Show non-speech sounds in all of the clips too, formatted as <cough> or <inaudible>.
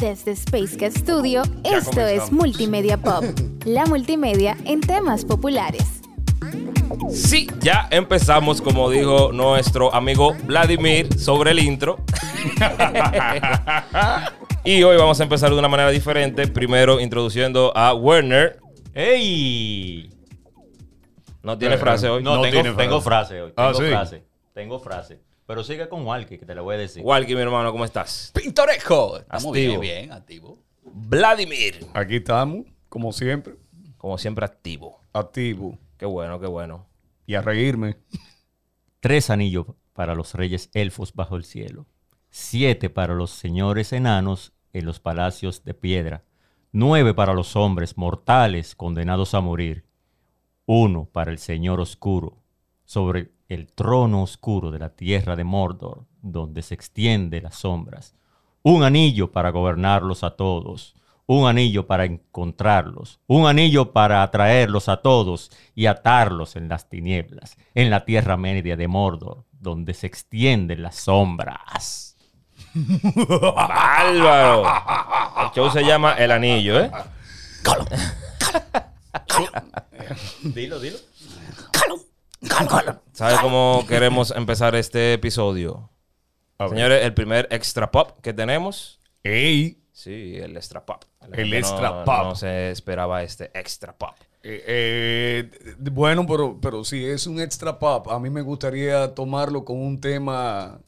Desde Space Cat Studio, esto es Multimedia Pop, <laughs> la multimedia en temas populares. Sí, ya empezamos, como dijo nuestro amigo Vladimir, sobre el intro. <laughs> y hoy vamos a empezar de una manera diferente. Primero introduciendo a Werner. ¡Ey! No tiene Eh, frase hoy. No, No tengo, tiene frase. tengo frase hoy. Ah, Tengo sí. frase. Tengo frase. Pero sigue con Walkie, que te la voy a decir. Walkie, mi hermano, ¿cómo estás? Pintoresco. Estamos Activo. bien, bien, activo. Vladimir. Aquí estamos, como siempre, Como siempre, activo. activo Qué bueno, qué bueno. y a reírme. Tres anillos para los reyes elfos bajo el cielo. Siete para los señores enanos en los palacios de piedra. Nueve para los hombres mortales condenados a morir. Uno para el señor oscuro sobre el trono oscuro de la tierra de Mordor, donde se extiende las sombras. Un anillo para gobernarlos a todos. Un anillo para encontrarlos. Un anillo para atraerlos a todos y atarlos en las tinieblas, en la tierra media de Mordor, donde se extienden las sombras. ¡Bárbaro! El show se llama El Anillo, ¿eh? Dilo, dilo. ¿Sabe cómo queremos empezar este episodio? Señores, el primer extra pop que tenemos. ¡Ey! Sí, el extra pop. El extra no- pop. No se esperaba este extra pop. Eh, eh, bueno, pero, pero si es un extra pop, a mí me gustaría tomarlo con un tema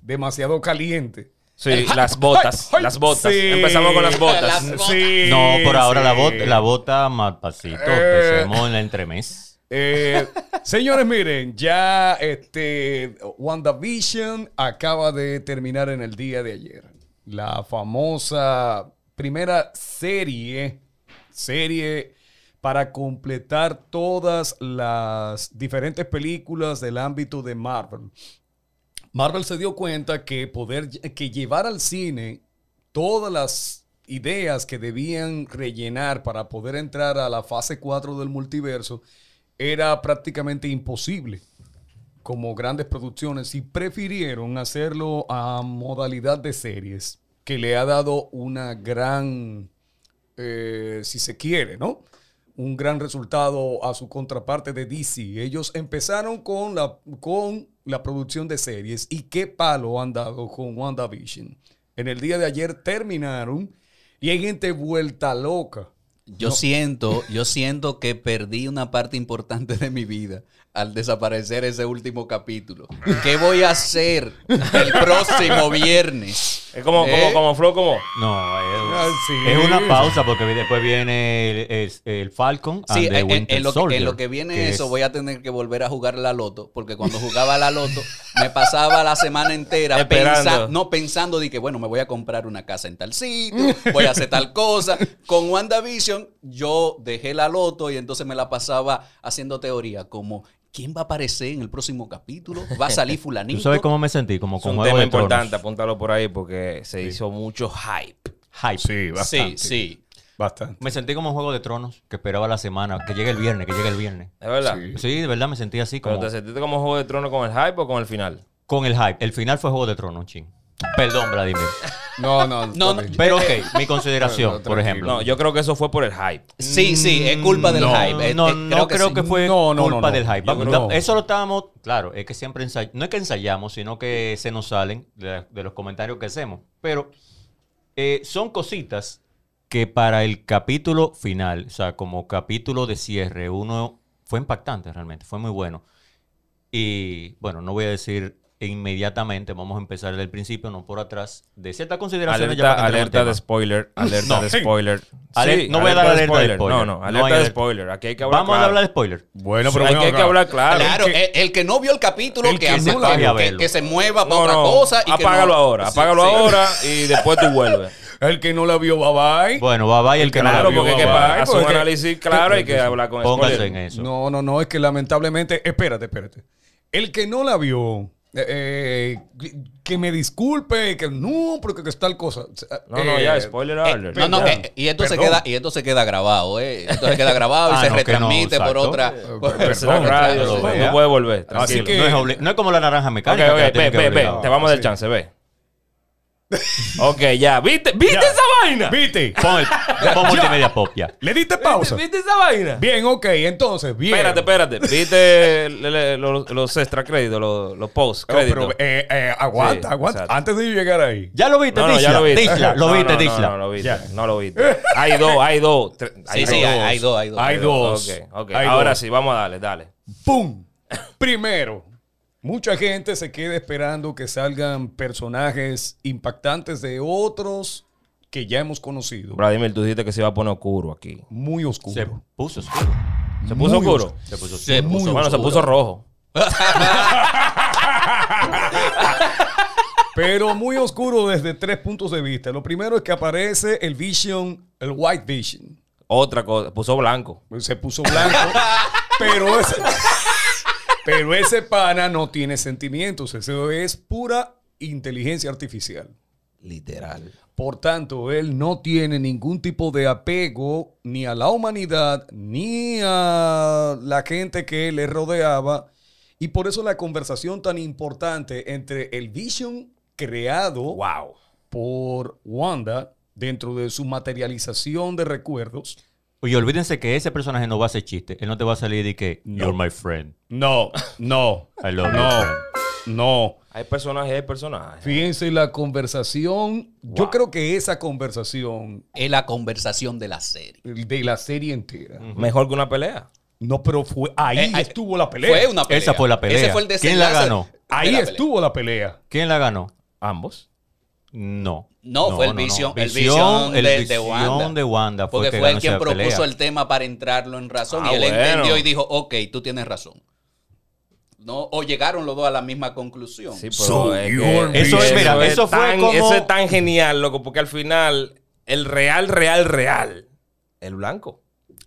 demasiado caliente. Sí, las botas. Las botas. Sí. Empezamos con las botas. Las botas. Sí, No, por ahora la, bota, la bota más pasito. Eh. Empecemos en la entremés. Eh, señores, miren, ya este WandaVision acaba de terminar en el día de ayer. La famosa primera serie, serie para completar todas las diferentes películas del ámbito de Marvel. Marvel se dio cuenta que poder que llevar al cine todas las ideas que debían rellenar para poder entrar a la fase 4 del multiverso era prácticamente imposible como grandes producciones y prefirieron hacerlo a modalidad de series que le ha dado una gran eh, si se quiere, ¿no? Un gran resultado a su contraparte de DC. Ellos empezaron con la, con la producción de series y qué palo han dado con WandaVision. En el día de ayer terminaron y hay gente vuelta loca. Yo siento, yo siento que perdí una parte importante de mi vida al desaparecer ese último capítulo. ¿Qué voy a hacer el próximo viernes? Es como, como, ¿Eh? como Flo, como. No, Ah, es, sí. es una pausa porque después viene el, el- el Falcon Sí, and the en, en- Winter en lo que, Soldier, en lo que viene que eso es- voy a tener que volver a jugar la loto, porque cuando jugaba la loto me pasaba la semana entera <laughs> Esperando. pensa- no pensando de que, bueno, me voy a comprar una casa en tal sitio, voy a hacer tal cosa. Con WandaVision yo dejé la loto y entonces me la pasaba haciendo teoría como, ¿quién va a aparecer en el próximo capítulo? ¿Va a salir <laughs> fulanito? ¿Tú sabes cómo me sentí? Como Es con un Juego tema de Tronos. importante, apúntalo por ahí porque se hizo mucho hype. Hype. Sí, Sí, bastante. sí. Bastante. Me sentí como en Juego de Tronos, que esperaba la semana, que llegue el viernes, que llegue el viernes. ¿Es verdad? Sí. Sí, de verdad me sentí así ¿Pero como te sentiste como Juego de Tronos con el hype o con el final? con el hype. El final fue Juego de Tronos, ching. Perdón, Vladimir. No, no, No. Pero ok, mi consideración, No, por ejemplo. No, yo creo que eso fue por el hype. Sí, sí, es culpa del No, hype. Eh, No, eh, no creo que, sí. fue No, no, no, culpa no. del hype. Vamos, creo- Eso lo estábamos, claro, es que siempre ensayamos, no es que ensayamos, sino que se nos salen de, de los comentarios que hacemos. Pero eh, son cositas que para el capítulo final, o sea, como capítulo de cierre, uno fue impactante realmente, fue muy bueno. Y bueno, no voy a decir inmediatamente, vamos a empezar desde el principio, no por atrás, de ciertas consideraciones. ya Alerta, para <laughs> en alerta de spoiler. Alerta No. de spoiler. Ale- no voy a dar alerta de spoiler. No, no, No alerta de spoiler. Aquí hay que hablar Vamos a claro. hablar de spoiler. Bueno, Sí, pero hay, ven que- hay que hablar claro. Claro, El que- el, el que no vio el capítulo, el que, que no que- que, que se mueva para No, otra no, cosa. Y que apágalo no- ahora, Sí, apágalo sí. ahora y después tú vuelves. <laughs> El que no la vio, bye bye. Bueno, va, va y el que no Claro, la vio, porque hay va, que va. pa- hacer un porque- análisis claro hay que hablar con Póngase spoiler. en eso. No, no, no, es que lamentablemente, espérate, espérate. El que no la vio, eh, eh, que me disculpe, que no, porque que es tal cosa. No, no, Eh, ya, spoiler Eh, alert. no, no, eh, y, esto se queda, y esto se queda grabado, ¿eh? Esto se queda grabado y <laughs> Ah, se no, no, retransmite por otra. por- Perdón, radio, vea. puedes volver. Así que- No es, no como la naranja mecánica. ok, que la ve, ve. Te vamos a dar chance, ve. <laughs> Ok, ya. ¿Viste, ¿Viste Ya. esa vaina? ¿Viste? <laughs> Pon, el, pon multimedia pop ya. ¿Le diste ¿Viste, pausa? ¿Viste esa vaina? Bien, ok, entonces, bien. Espérate, espérate. ¿Viste le- le- los, los extra créditos, los, los post créditos? pero, eh, eh, aguanta, Sí, aguanta. exacto. Antes de llegar ahí. Ya lo viste, No, no, Disla. ya lo viste. Disla, lo No, viste, no, no, Disla. No, lo viste. Ya. No lo viste. Hay dos, hay dos. tres- Sí, sí, hay, hay dos, hay dos. Hay dos. Ok, ok. Hay Ahora dos. sí, vamos a darle, dale. ¡Pum! Primero, mucha gente se queda esperando que salgan personajes impactantes de otros que ya hemos conocido. Vladimir, tú dijiste que se iba a poner oscuro aquí. Muy oscuro. Se puso oscuro. ¿Se puso Muy oscuro? Se puso Se oscuro. puso bueno, se puso rojo. <laughs> Pero muy oscuro desde tres puntos de vista. Lo primero es que aparece el Vision, el White Vision. Otra cosa, puso blanco. Se puso blanco. <laughs> pero ese, pero ese pana no tiene sentimientos. Eso es pura inteligencia artificial. Literal. Por tanto, él no tiene ningún tipo de apego ni a la humanidad ni a la gente que le rodeaba. Y por eso la conversación tan importante entre el Vision creado Wow. por Wanda dentro de su materialización de recuerdos. Oye, olvídense que ese personaje no va a hacer chiste. Él no te va a salir de que, No. you're my friend. No, no, <laughs> I love you, no, no. Hay personajes y hay personajes. Fíjense la conversación. Yo creo que esa conversación Es la conversación de la serie. de la serie entera. Mejor que una pelea. No, pero fue ahí Eh, estuvo la pelea. Fue una pelea. Esa fue la pelea. Ese fue el ¿Quién la ganó? ahí la estuvo la pelea. ¿Quién la ganó? Ambos. No. No, fue el Vision- el Vision el de- de Visión Wanda. de Wanda fue Porque el que fue el quien propuso pelea. el tema para entrarlo en razón. Ah, y él bueno. entendió y dijo, ok, tú tienes razón. No, o llegaron los dos a la misma conclusión. Sí, pero So es you're que Eso es, mira, eso fue tan, como- Eso es tan genial, loco, porque al final, el real, real, real, el blanco.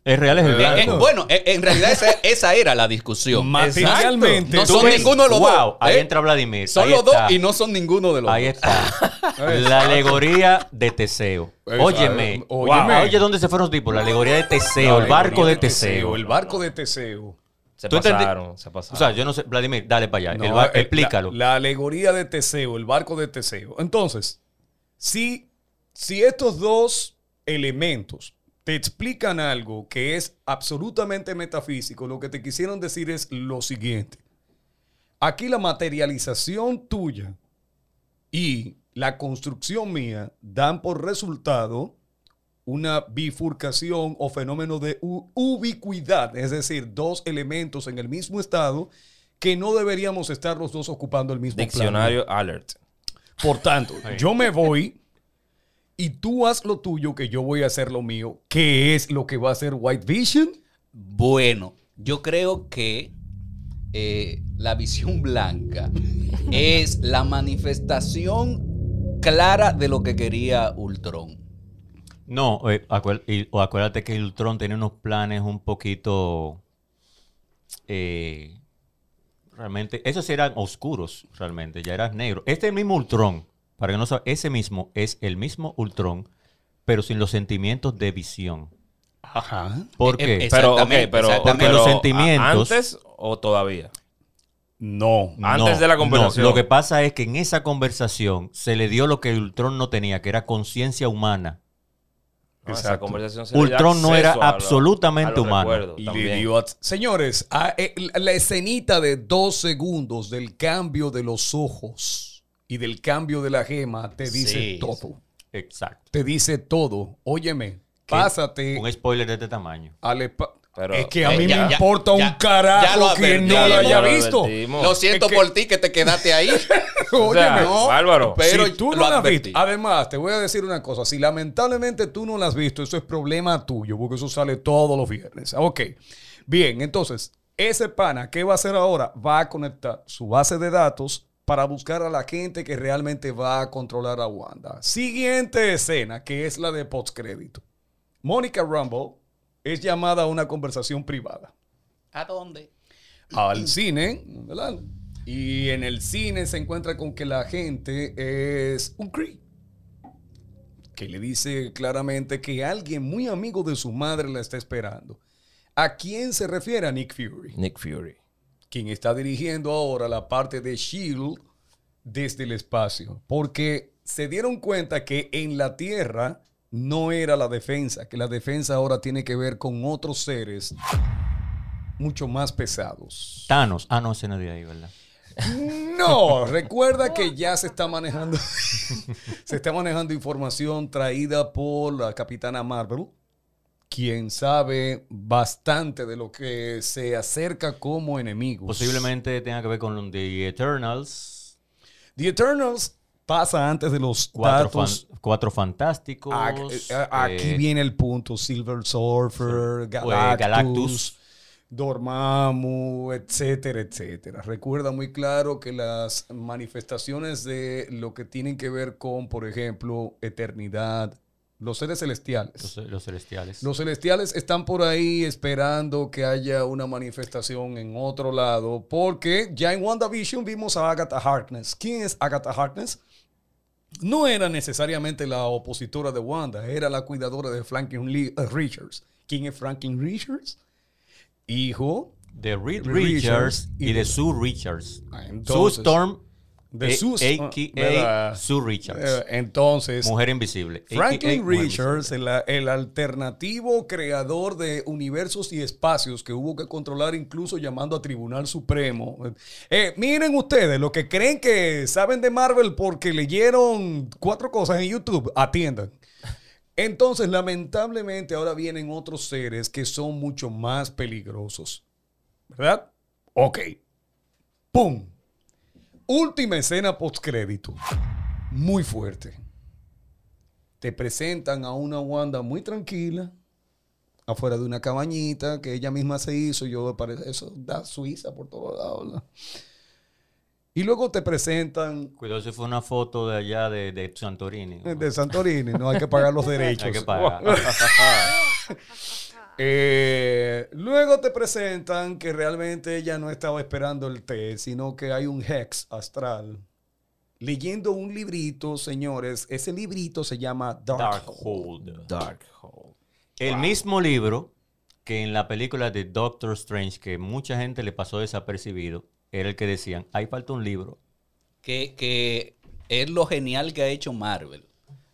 El real es el Eh, blanco. eh, bueno, eh, en realidad esa, esa era la discusión. Materialmente. No son ves- ninguno de los wow, dos. ahí ¿eh? entra Vladimir. Son ahí los dos y no son ninguno de los Ahí dos. está. la alegoría de Teseo. Óyeme. eh, óyeme. Oye, ¿dónde se fueron los tipos? La alegoría de Teseo, el barco de Teseo. El barco de Teseo. Se pasaron, se pasaron. O sea, yo no sé, Vladimir, dale para allá. No, El eh, explícalo. La, la alegoría de Teseo, el barco de Teseo. Entonces, si, si estos dos elementos te explican algo que es absolutamente metafísico, lo que te quisieron decir es lo siguiente. Aquí la materialización tuya y la construcción mía dan por resultado una bifurcación o fenómeno de ubicuidad, es decir, dos elementos en el mismo estado que no deberíamos estar los dos ocupando el mismo plano. Diccionario alert. Por tanto, <laughs> yo me voy y tú haz lo tuyo que yo voy a hacer lo mío. ¿Qué es lo que va a hacer White Vision? Bueno, yo creo que eh, la visión blanca <laughs> es la manifestación clara de lo que quería Ultron. No, eh, y- o acuérdate que Ultron tiene unos planes un poquito. eh, realmente, esos eran oscuros, realmente, ya eran negros. Este mismo Ultron, para que no sepa, ese mismo es el mismo Ultron, pero sin los sentimientos de visión. Ajá. ¿Por qué? eh, Pero, pero. Porque los sentimientos- ¿Antes o todavía? No. antes de la conversación. No, lo que pasa es que en esa conversación se le dio lo que Ultron no tenía, que era conciencia humana. No, esa Exacto. conversación se le dio Ultron no era acceso a lo- absolutamente humano. Y le dio a- Señores, a- eh, la- la escenita de dos segundos del cambio de los ojos y del cambio de la gema te dice Sí, todo. Exacto. Te dice todo. Óyeme, pásate Un spoiler de este tamaño. al espa- Pero- es que a Eh, mí ya- me importa ya- un carajo lo que no lo haya ya lo visto. Lo siento Es que- por ti que te quedaste ahí. <laughs> Óyeme, sea, Bárbaro. Pero si tú no lo has visto, además te voy a decir una cosa, si lamentablemente tú no la has visto, eso es problema tuyo, porque eso sale todos los viernes. Ok, bien, entonces, ese pana, ¿qué va a hacer ahora? Va a conectar su base de datos para buscar a la gente que realmente va a controlar a Wanda. Siguiente escena, que es la de postcrédito. Mónica Rumble es llamada a una conversación privada ¿A dónde? al cine, ¿verdad? Y en el cine se encuentra con que la gente es un Cree. Que le dice claramente que alguien muy amigo de su madre la está esperando. ¿A quién se refiere a Nick Fury? Nick Fury. Quien está dirigiendo ahora la parte de Shield desde el espacio. Porque se dieron cuenta que en la Tierra no era la defensa, que la defensa ahora tiene que ver con otros seres mucho más pesados. Thanos. Ah, no, ese no de ahí, ¿verdad? No, recuerda que ya se está manejando <laughs> se está manejando información traída por la capitana Marvel, quien sabe bastante de lo que se acerca como enemigos. Posiblemente tenga que ver con The Eternals. The Eternals pasa antes de los Cuatro, fan- cuatro fantásticos. Ac- eh, Aquí eh, viene el punto. Silver Surfer. Galactus, Galactus. Dormammu, etcétera, etcétera. Recuerda muy claro que las manifestaciones de lo que tienen que ver con, por ejemplo, eternidad, los seres celestiales. los, los celestiales. Los celestiales están por ahí esperando que haya una manifestación en otro lado, porque ya en WandaVision vimos a Agatha Harkness. ¿Quién es Agatha Harkness? No era necesariamente la opositora de Wanda, era la cuidadora de Franklin Lee- eh, Richards. ¿Quién es Franklin Richards? Hijo de Reed Richards Richards y, y de de- Sue Richards. Sue Storm, de a- sus- a.k.a. ¿verdad? Sue Richards. Eh, entonces, Mujer invisible. Franklin Richards, el, el alternativo creador de universos y espacios que hubo que controlar incluso llamando a Tribunal Supremo. Eh, miren ustedes, lo que creen que saben de Marvel porque leyeron cuatro cosas en YouTube, atiendan. Entonces, lamentablemente, ahora vienen otros seres que son mucho más peligrosos. ¿Verdad? Ok. ¡Pum! Última escena postcrédito. Muy fuerte te presentan a una Wanda muy tranquila, afuera de una cabañita que ella misma se hizo. Yo parece eso da Suiza por todos lados. ¿verdad? Y luego te presentan Cuidado si fue una foto de allá de, de Santorini. de Santorini, no hay que pagar los derechos. <laughs> Hay que pagar. <laughs> Eh, luego te presentan que realmente ella no estaba esperando el té, sino que hay un hex astral. Leyendo un librito, señores, ese librito se llama Dark, Darkhold. Darkhold. El mismo libro que en la película de Doctor Strange, que mucha gente le pasó desapercibido, era el que decían, ahí falta un libro. que, que es lo genial que ha hecho Marvel.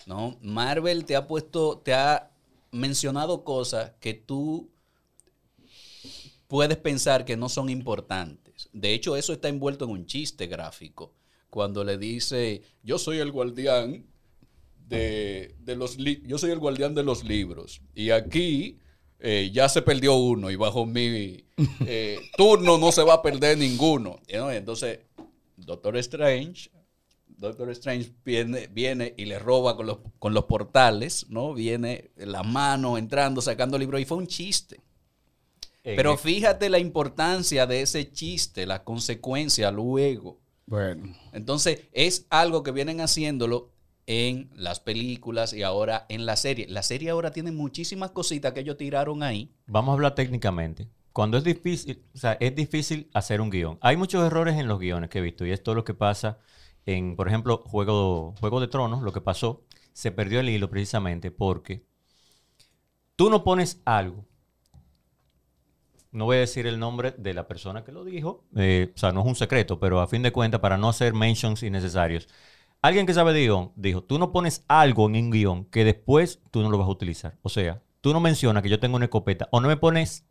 ¿no? Marvel te ha puesto, te ha mencionado cosas que tú puedes pensar que no son importantes. De hecho, eso está envuelto en un chiste gráfico. Cuando le dice, yo soy el guardián de, de los yo soy el guardián de los libros. Y aquí eh, ya se perdió uno y bajo mi eh, turno no se va a perder ninguno. ¿no? Entonces, Doctor Strange, Doctor Strange viene, viene y le roba con los, con los portales, ¿no? Viene la mano entrando, sacando libros y fue un chiste. En Pero fíjate la importancia de ese chiste, la consecuencia luego. Bueno, Entonces, es algo que vienen haciéndolo en las películas y ahora en la serie. La serie ahora tiene muchísimas cositas que ellos tiraron ahí. Vamos a hablar técnicamente. Cuando es difícil, o sea, es difícil hacer un guion. Hay muchos errores en los guiones que he visto y es todo lo que pasa en, por ejemplo, Juego, Juego de Tronos, lo que pasó, se perdió el hilo precisamente porque tú no pones algo. No voy a decir el nombre de la persona que lo dijo, eh, o sea, no es un secreto, pero a fin de cuentas, para no hacer mentions innecesarios, alguien que sabe de guion dijo, tú no pones algo en un guion que después tú no lo vas a utilizar. O sea, tú no mencionas que yo tengo una escopeta o no me pones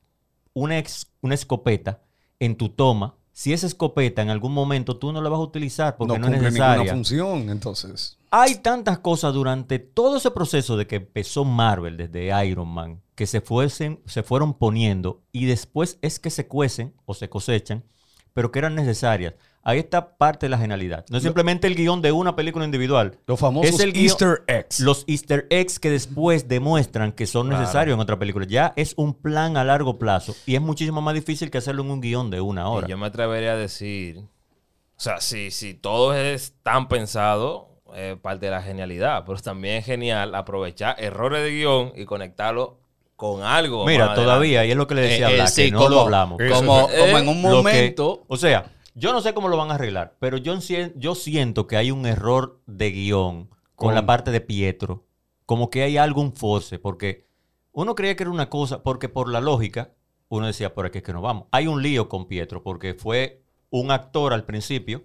una, una escopeta en tu toma. Si esa escopeta en algún momento tú no la vas a utilizar porque no no, es cumple ninguna necesaria. función, entonces. Hay tantas cosas durante todo ese proceso de que empezó Marvel, desde Iron Man, que se, fuesen, se fueron poniendo y después es que se cuecen o se cosechan, pero que eran necesarias. Ahí está parte de la genialidad. No es simplemente el guion de una película individual. Los famosos Es el guión- Easter eggs. Los easter eggs que después demuestran que son Claro. necesarios en otra película. Ya es un plan a largo plazo y es muchísimo más difícil que hacerlo en un guion de una hora. Y yo me atrevería a decir, o sea, si, si todo es tan pensado, es parte de la genialidad, pero también es genial aprovechar errores de guion y conectarlo con algo. Mira, todavía, y es lo que le decía Eh, a eh, Black, sí, que no como- lo hablamos. Como, como eh, en un que- momento. o sea, yo no sé cómo lo van a arreglar, pero yo, sien- yo siento que hay un error de guion con la parte de Pietro. Como que hay algún force, porque uno creía que era una cosa, porque por la lógica, uno decía, por aquí es que no vamos. Hay un lío con Pietro, porque fue un actor al principio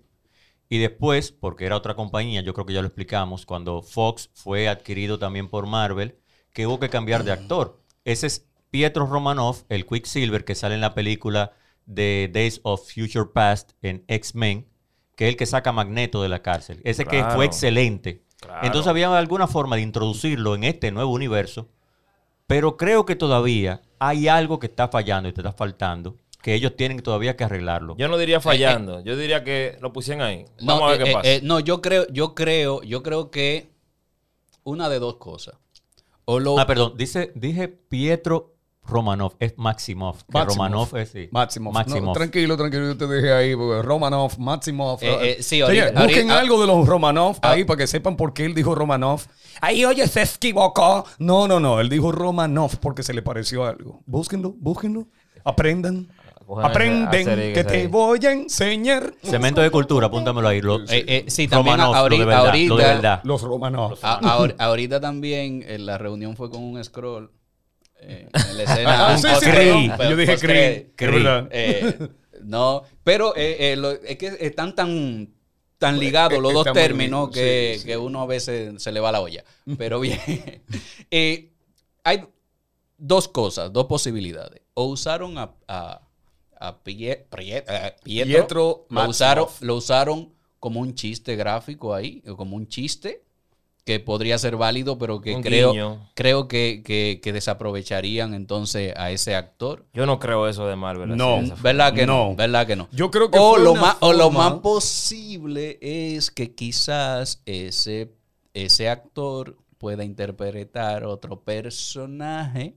Y después, porque era otra compañía, yo creo que ya lo explicamos, cuando Fox fue adquirido también por Marvel, que hubo que cambiar de actor. Ese es Pietro Romanoff, el Quicksilver que sale en la película de Days of Future Past en X-Men, que es el que saca a Magneto de la cárcel. Ese que fue excelente. Claro. Entonces había alguna forma de introducirlo en este nuevo universo, pero creo que todavía hay algo que está fallando y te está faltando, que ellos tienen todavía que arreglarlo. Yo no diría fallando. Yo diría que lo pusieron ahí. Vamos No, a ver eh, qué eh, pasa. eh, no, yo creo, yo creo, yo creo que una de dos cosas. O lo, Ah, perdón, dice, dije Pietro Romanov, es Maximov. Que Maximov. Romanov es sí. Máximo. Maximov. tranquilo, tranquilo, yo te dejé ahí. porque Romanov, Maximov. Eh, eh, sí, ahorita- busquen ahorita- algo de los Romanov Ah. ahí para que sepan por qué él dijo Romanov. Ahí, oye, se equivocó. No, no, no. Él dijo Romanov porque se le pareció algo. Búsquenlo, búsquenlo. Aprendan. Aprenden que te ahí. voy a enseñar. Cemento de cultura, apúntamelo ahí. Lo- eh, eh, sí, también Romanov, lo de ahorita, verdad, lo de ahorita- verdad. Los Romanov. a- ahor- ahorita también la reunión fue con un scroll. Eh, en la escena. <laughs> Ah, un sí, sí, post- perdón. post- Yo dije Cree. Eh, no, pero eh, eh, lo- es que están tan, tan ligados los dos términos bien, que, sí, que uno a veces se le va la olla. Pero bien, <laughs> hay dos cosas, dos posibilidades. O usaron a, a, a Pie- Pietro, Pietro lo usaron, lo usaron como un chiste gráfico ahí, como un chiste que podría ser válido, pero que Un creo, guiño. creo que, que- que desaprovecharían entonces a ese actor. Yo no creo eso de Marvel. No. ¿Verdad que no? No. ¿Verdad que no? Yo creo que o lo, más, o lo más posible es que quizás ese, ese actor pueda interpretar otro personaje.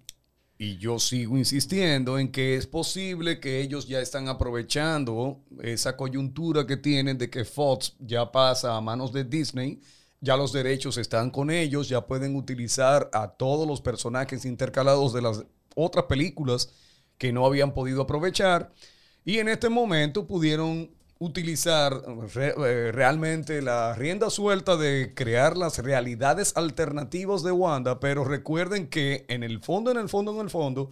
Y yo sigo insistiendo en que es posible que ellos ya están aprovechando esa coyuntura que tienen de que Fox ya pasa a manos de Disney, ya los derechos están con ellos, ya pueden utilizar a todos los personajes intercalados de las otras películas que no habían podido aprovechar. Y en este momento pudieron utilizar eh, realmente la rienda suelta de crear las realidades alternativas de Wanda, pero recuerden que en el fondo, en el fondo, en el fondo,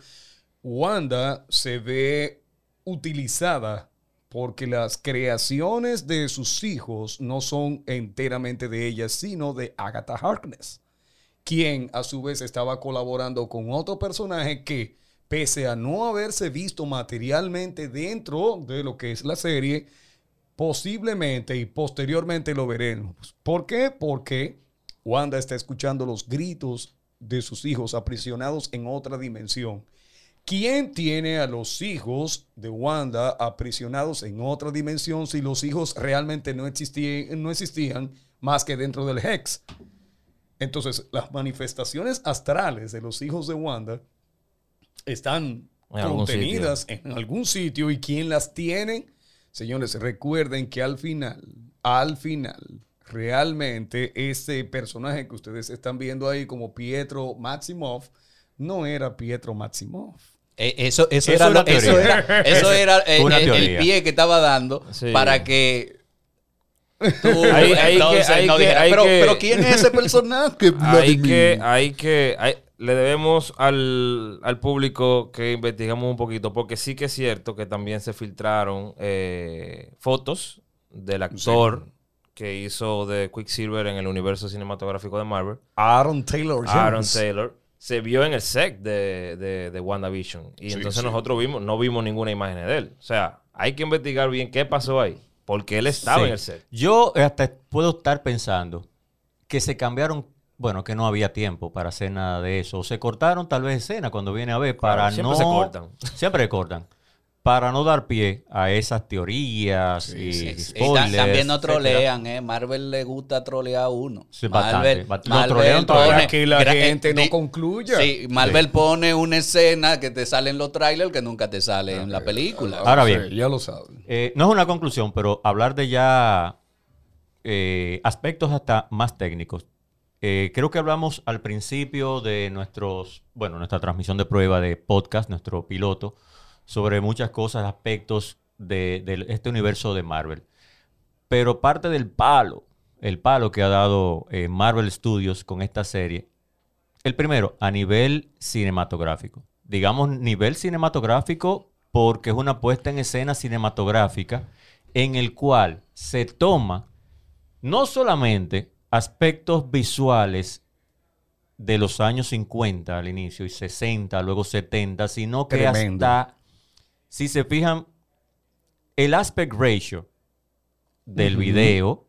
Wanda se ve utilizada porque las creaciones de sus hijos no son enteramente de ella, sino de Agatha Harkness, quien a su vez estaba colaborando con otro personaje que, pese a no haberse visto materialmente dentro de lo que es la serie, posiblemente y posteriormente lo veremos. ¿Por qué? Porque Wanda está escuchando los gritos de sus hijos aprisionados en otra dimensión. ¿Quién tiene a los hijos de Wanda aprisionados en otra dimensión si los hijos realmente no existían, no existían más que dentro del Hex? Entonces, las manifestaciones astrales de los hijos de Wanda están En algún contenidas en algún sitio y quién las tiene. Señores, recuerden que al final, al final, realmente ese personaje que ustedes están viendo ahí como Pietro Maximoff no era Pietro Maximoff. Eh, Eso, eso, Eso era, lo- eso teoría. era, eso <laughs> era, eh, Una el, pie que estaba dando Sí. para que tú Hay- hay entonces que- hay no que- dijeras, hay pero, que- pero ¿quién es ese personaje? <laughs> Hay Vladimir?" que, hay que, hay- le debemos al, al público que investigamos un poquito, porque sí que es cierto que también se filtraron eh, fotos del actor que hizo de Quicksilver en el universo cinematográfico de Marvel, Aaron Taylor Aaron Jones. Taylor. Se vio en el set de, de, de WandaVision. Y Sí, entonces sí. nosotros vimos, no vimos ninguna imagen de él. O sea, hay que investigar bien qué pasó ahí. Porque él estaba Sí. en el set. Yo hasta puedo estar pensando que se cambiaron, bueno, que no había tiempo para hacer nada de eso. O se cortaron tal vez escena cuando viene a ver para siempre no... se cortan. Siempre cortan. Para no dar pie a esas teorías y Sí, spoilers. ta- también no trolean, ¿eh? Marvel le gusta trolear a uno. Sí, bastante, Marvel trolean todavía. Para que la gra- gente no concluya. Sí, Marvel pone una escena que te sale en los trailers que nunca te sale en la película. Ahora bien. Sí, ya lo saben. Eh, no es una conclusión, pero hablar de ya eh, aspectos hasta más técnicos. Eh, creo que hablamos al principio de nuestros, bueno, nuestra transmisión de prueba de podcast, nuestro piloto, sobre muchas cosas, aspectos de, de este universo de Marvel. Pero parte del palo, el palo que ha dado eh, Marvel Studios con esta serie, el primero, a nivel cinematográfico. Digamos nivel cinematográfico porque es una puesta en escena cinematográfica en el cual se toma no solamente aspectos visuales de los años 50 al inicio y 60, luego 70, sino que Tremendo. hasta, si se fijan, el aspect ratio del video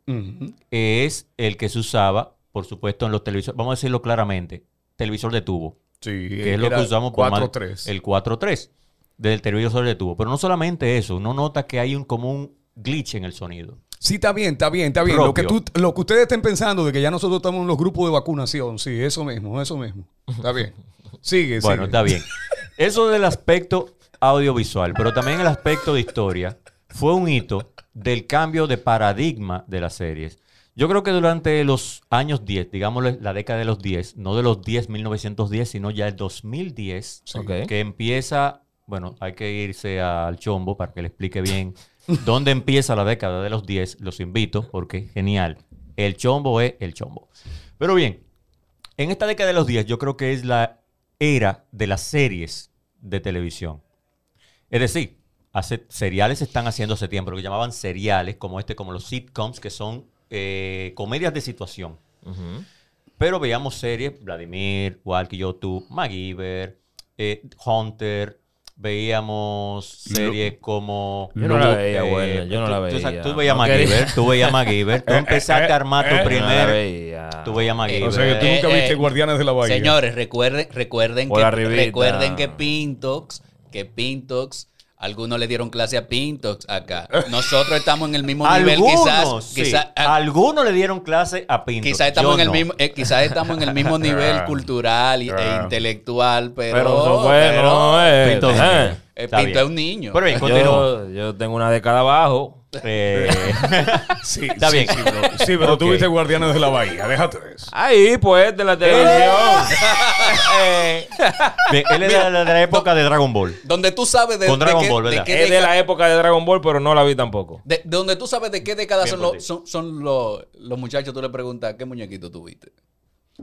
es el que se usaba, por supuesto, en los televisores, vamos a decirlo claramente, televisor de tubo, Sí, que es lo que usamos por más- 4-3. el 4.3 del televisor de tubo. Pero no solamente eso, uno nota que hay un como un glitch en el sonido. Sí, está bien, está bien, está bien. Lo que, tú, lo que ustedes estén pensando de que ya nosotros estamos en los grupos de vacunación, sí, eso mismo, eso mismo. Está bien. <laughs> Sigue, Bueno, sigue. está bien. <laughs> Eso del aspecto audiovisual, pero también el aspecto de historia, fue un hito del cambio de paradigma de las series. Yo creo que durante los años 10, digámosle la década de los 10, no de los 10, 1910, sino ya el 2010, Ok. que empieza, bueno, hay que irse al chombo para que le explique bien <laughs> dónde empieza la década de los 10, los invito porque es genial. El chombo es el chombo. Pero bien, en esta década de los 10 yo creo que es la era de las series de televisión. Es decir, hace, seriales se están haciendo hace tiempo, lo que llamaban seriales, como este, como los sitcoms, que son eh, comedias de situación. Pero veíamos series, Vladimir, Walkie, Yo, Tú, MacGyver, eh, Hunter, veíamos series como... Yo no la eh, veía, bueno, yo no la tú- tú- veía. Tú, veías No. MacGyver, tú veías MacGyver, tú <laughs> empezaste a armar tu eh, Yo no la primer... veía. Tú veías MacGyver. O sea que tú nunca Eh, viste eh, Guardianes de la Bahía. Señores, recuerden, recuerden, que, recuerden que Pintox, que Pintox, algunos le dieron clase a Pintox acá. Nosotros estamos en el mismo nivel, Algunos, quizás. sí. quizás ah, Algunos le dieron clase a Pinto. Quizás estamos, Yo en el no. mismo, eh, quizás estamos en el mismo <laughs> nivel cultural y- e intelectual, pero, Pero no, eh, Pinto, eh. eh, Pinto es un niño. Pero bien, continúa. Yo, yo tengo una década abajo. Eh, <laughs> Sí, Está sí, bien. Sí, pero, sí, pero tú viste Guardianes de la Bahía. Déjate de eso. Ahí, pues, de la televisión. <laughs> Eh. bien, él es de la, de la época de Dragon Ball. donde tú sabes de, Con de Dragon qué- Ball, de ¿verdad? qué es de la época de Dragon Ball, pero no la vi tampoco. de- de donde tú sabes de qué década son, los, son, son los, los muchachos, tú le preguntas, ¿qué muñequito tuviste?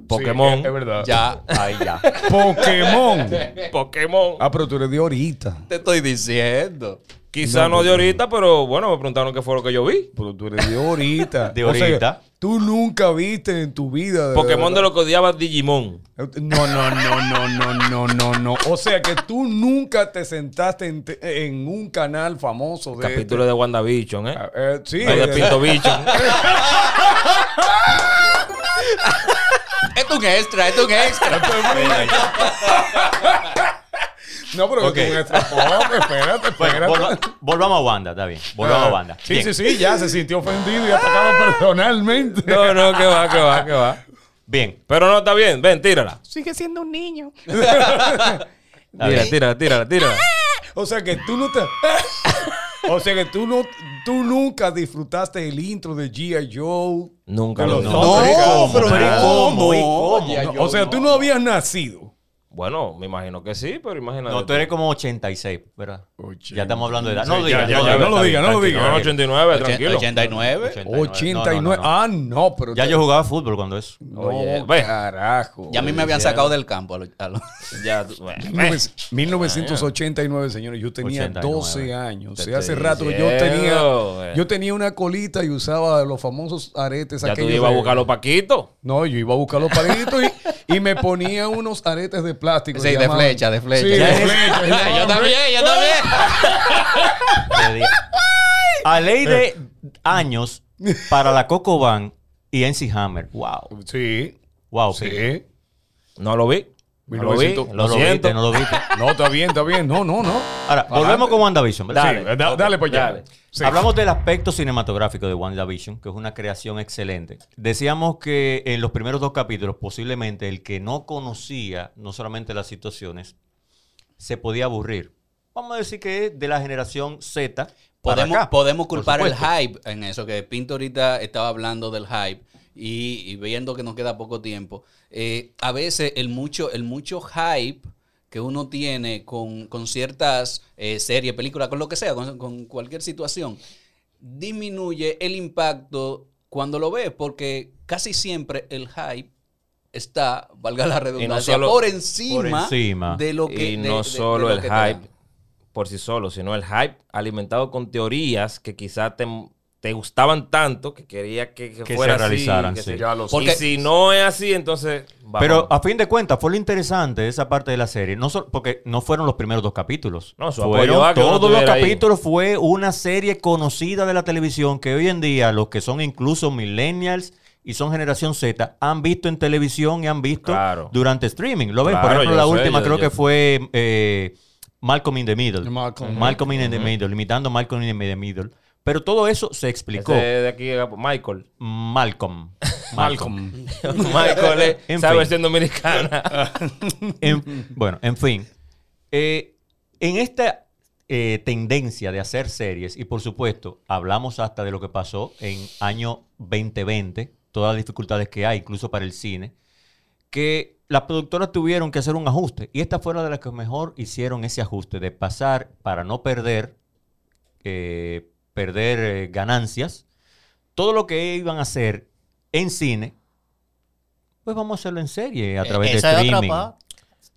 Pokémon. Sí, es verdad. Ya, Ahí ya. Pokémon. <laughs> Pokémon. Ah, pero tú eres de ahorita. te estoy diciendo. Quizá no, de ahorita, pero bueno, me preguntaron qué fue lo que yo vi. Pero tú eres de ahorita. <laughs> De O sea, ahorita. tú nunca viste en tu vida. Pokémon de lo que odiaba Digimon. No, no, no, no, no, no, no, no. O sea que tú nunca te sentaste en, te- en un canal famoso de. Capítulo de WandaVision, ¿eh? Ah, eh, sí. Ahí de Pinto. <laughs> Esto es un extra, esto es un extra. No, pero Ok. que tú un extra pop, espérate, Bueno, espérate. volva- volvamos a Wanda, está bien. Volvamos a Wanda. Sí, Bien. sí, sí, ya se sintió ofendido y atacado personalmente. No, no, que va, que va, que va. Bien. Pero no, está bien. Ven, tírala. Sigue siendo un niño. <laughs> Bien. tírala, tírala, tírala. O sea que tú no te. O sea que tú no, tú nunca disfrutaste el intro de G.I. Joe. Nunca lo vi. No, pero ¿y cómo? pero Pero ¿y no, cómo? ¿Y no, No, o sea, tú no habías nacido. Bueno, me imagino que sí, pero imagínate. No, tú eres como 86, ¿verdad? Ya estamos hablando de edad. No lo digas. no, lo digas, no lo tranquilo. diga. No, 89, Ochen- tranquilo. 89. 89. No, no, no, no. Ah, no, pero. Ya yo jugaba fútbol cuando eso. Oye, No, ve. carajo. Ya a mí me habían sacado del campo. a lo- a lo- <laughs> Ya, tú- ve, ve. 1989, señores, yo tenía 89. 12 años. Te O sea, hace rato que yo tenía, yo tenía una colita y usaba los famosos aretes Ya tú ibas a buscar los paquitos. No, yo iba a buscar los palitos y, y me ponía unos aretes de plástico. Sí, de llaman- flecha, de flecha. Sí, de <laughs> flecha. yo también, yo también. <laughs> A ley de años para la Coco Van y NC Hammer. Wow. Sí, Wow. sí. No lo vi. No lo vi. 1900. Lo No lo siento. viste, no lo viste. <laughs> No, está bien, está bien. No, no, no. Ahora, volvemos con WandaVision, ¿verdad? Sí, da- dale para allá. dale. Sí. Hablamos del aspecto cinematográfico de WandaVision, que es una creación excelente. Decíamos que en los primeros dos capítulos, posiblemente el que no conocía no solamente las situaciones, se podía aburrir. Vamos a decir que es de la generación Z. Podemos, acá, podemos culpar el hype en eso, que Pinto ahorita estaba hablando del hype y, y viendo que nos queda poco tiempo. eh, a veces el mucho, el mucho hype que uno tiene con, con ciertas eh, series, películas, con lo que sea, con, con cualquier situación, disminuye el impacto cuando lo ves, porque casi siempre el hype está, valga la redundancia, solo- por, encima por encima. de lo que... y de- no de- de solo lo el hype, por sí solo, sino el hype alimentado con teorías que quizás te, te gustaban tanto que quería que, que Que fuera se así, realizaran, que sí. se- Ya lo sé. Porque- y si no es así, entonces... vamos. Pero a fin de cuentas, fue lo interesante de esa parte de la serie. No solo, porque no fueron los primeros dos capítulos. No, su fueron apoyo a que uno todos los ahí. capítulos. Fue una serie conocida de la televisión que hoy en día los que son incluso millennials y son generación Z han visto en televisión y han visto Claro. durante streaming. Lo ven, por ejemplo, la sé, última yo- creo yo- que fue eh, Malcolm in the Middle. Malcolm. Malcolm in the Middle, limitando Malcolm in the Middle. Pero todo eso se explicó. Ese de aquí, Michael. Malcolm. <laughs> Malcolm. <laughs> Michael es En esa fin. versión dominicana. <laughs> En- bueno, en fin. Eh, en esta eh, tendencia de hacer series, y por supuesto, hablamos hasta de lo que pasó en año 2020, todas las dificultades que hay, incluso para el cine, que las productoras tuvieron que hacer un ajuste. Y esta fue la de las que mejor hicieron ese ajuste, de pasar para no perder, eh, perder eh, ganancias, todo lo que iban a hacer en cine, pues vamos a hacerlo en serie a través de Esa streaming.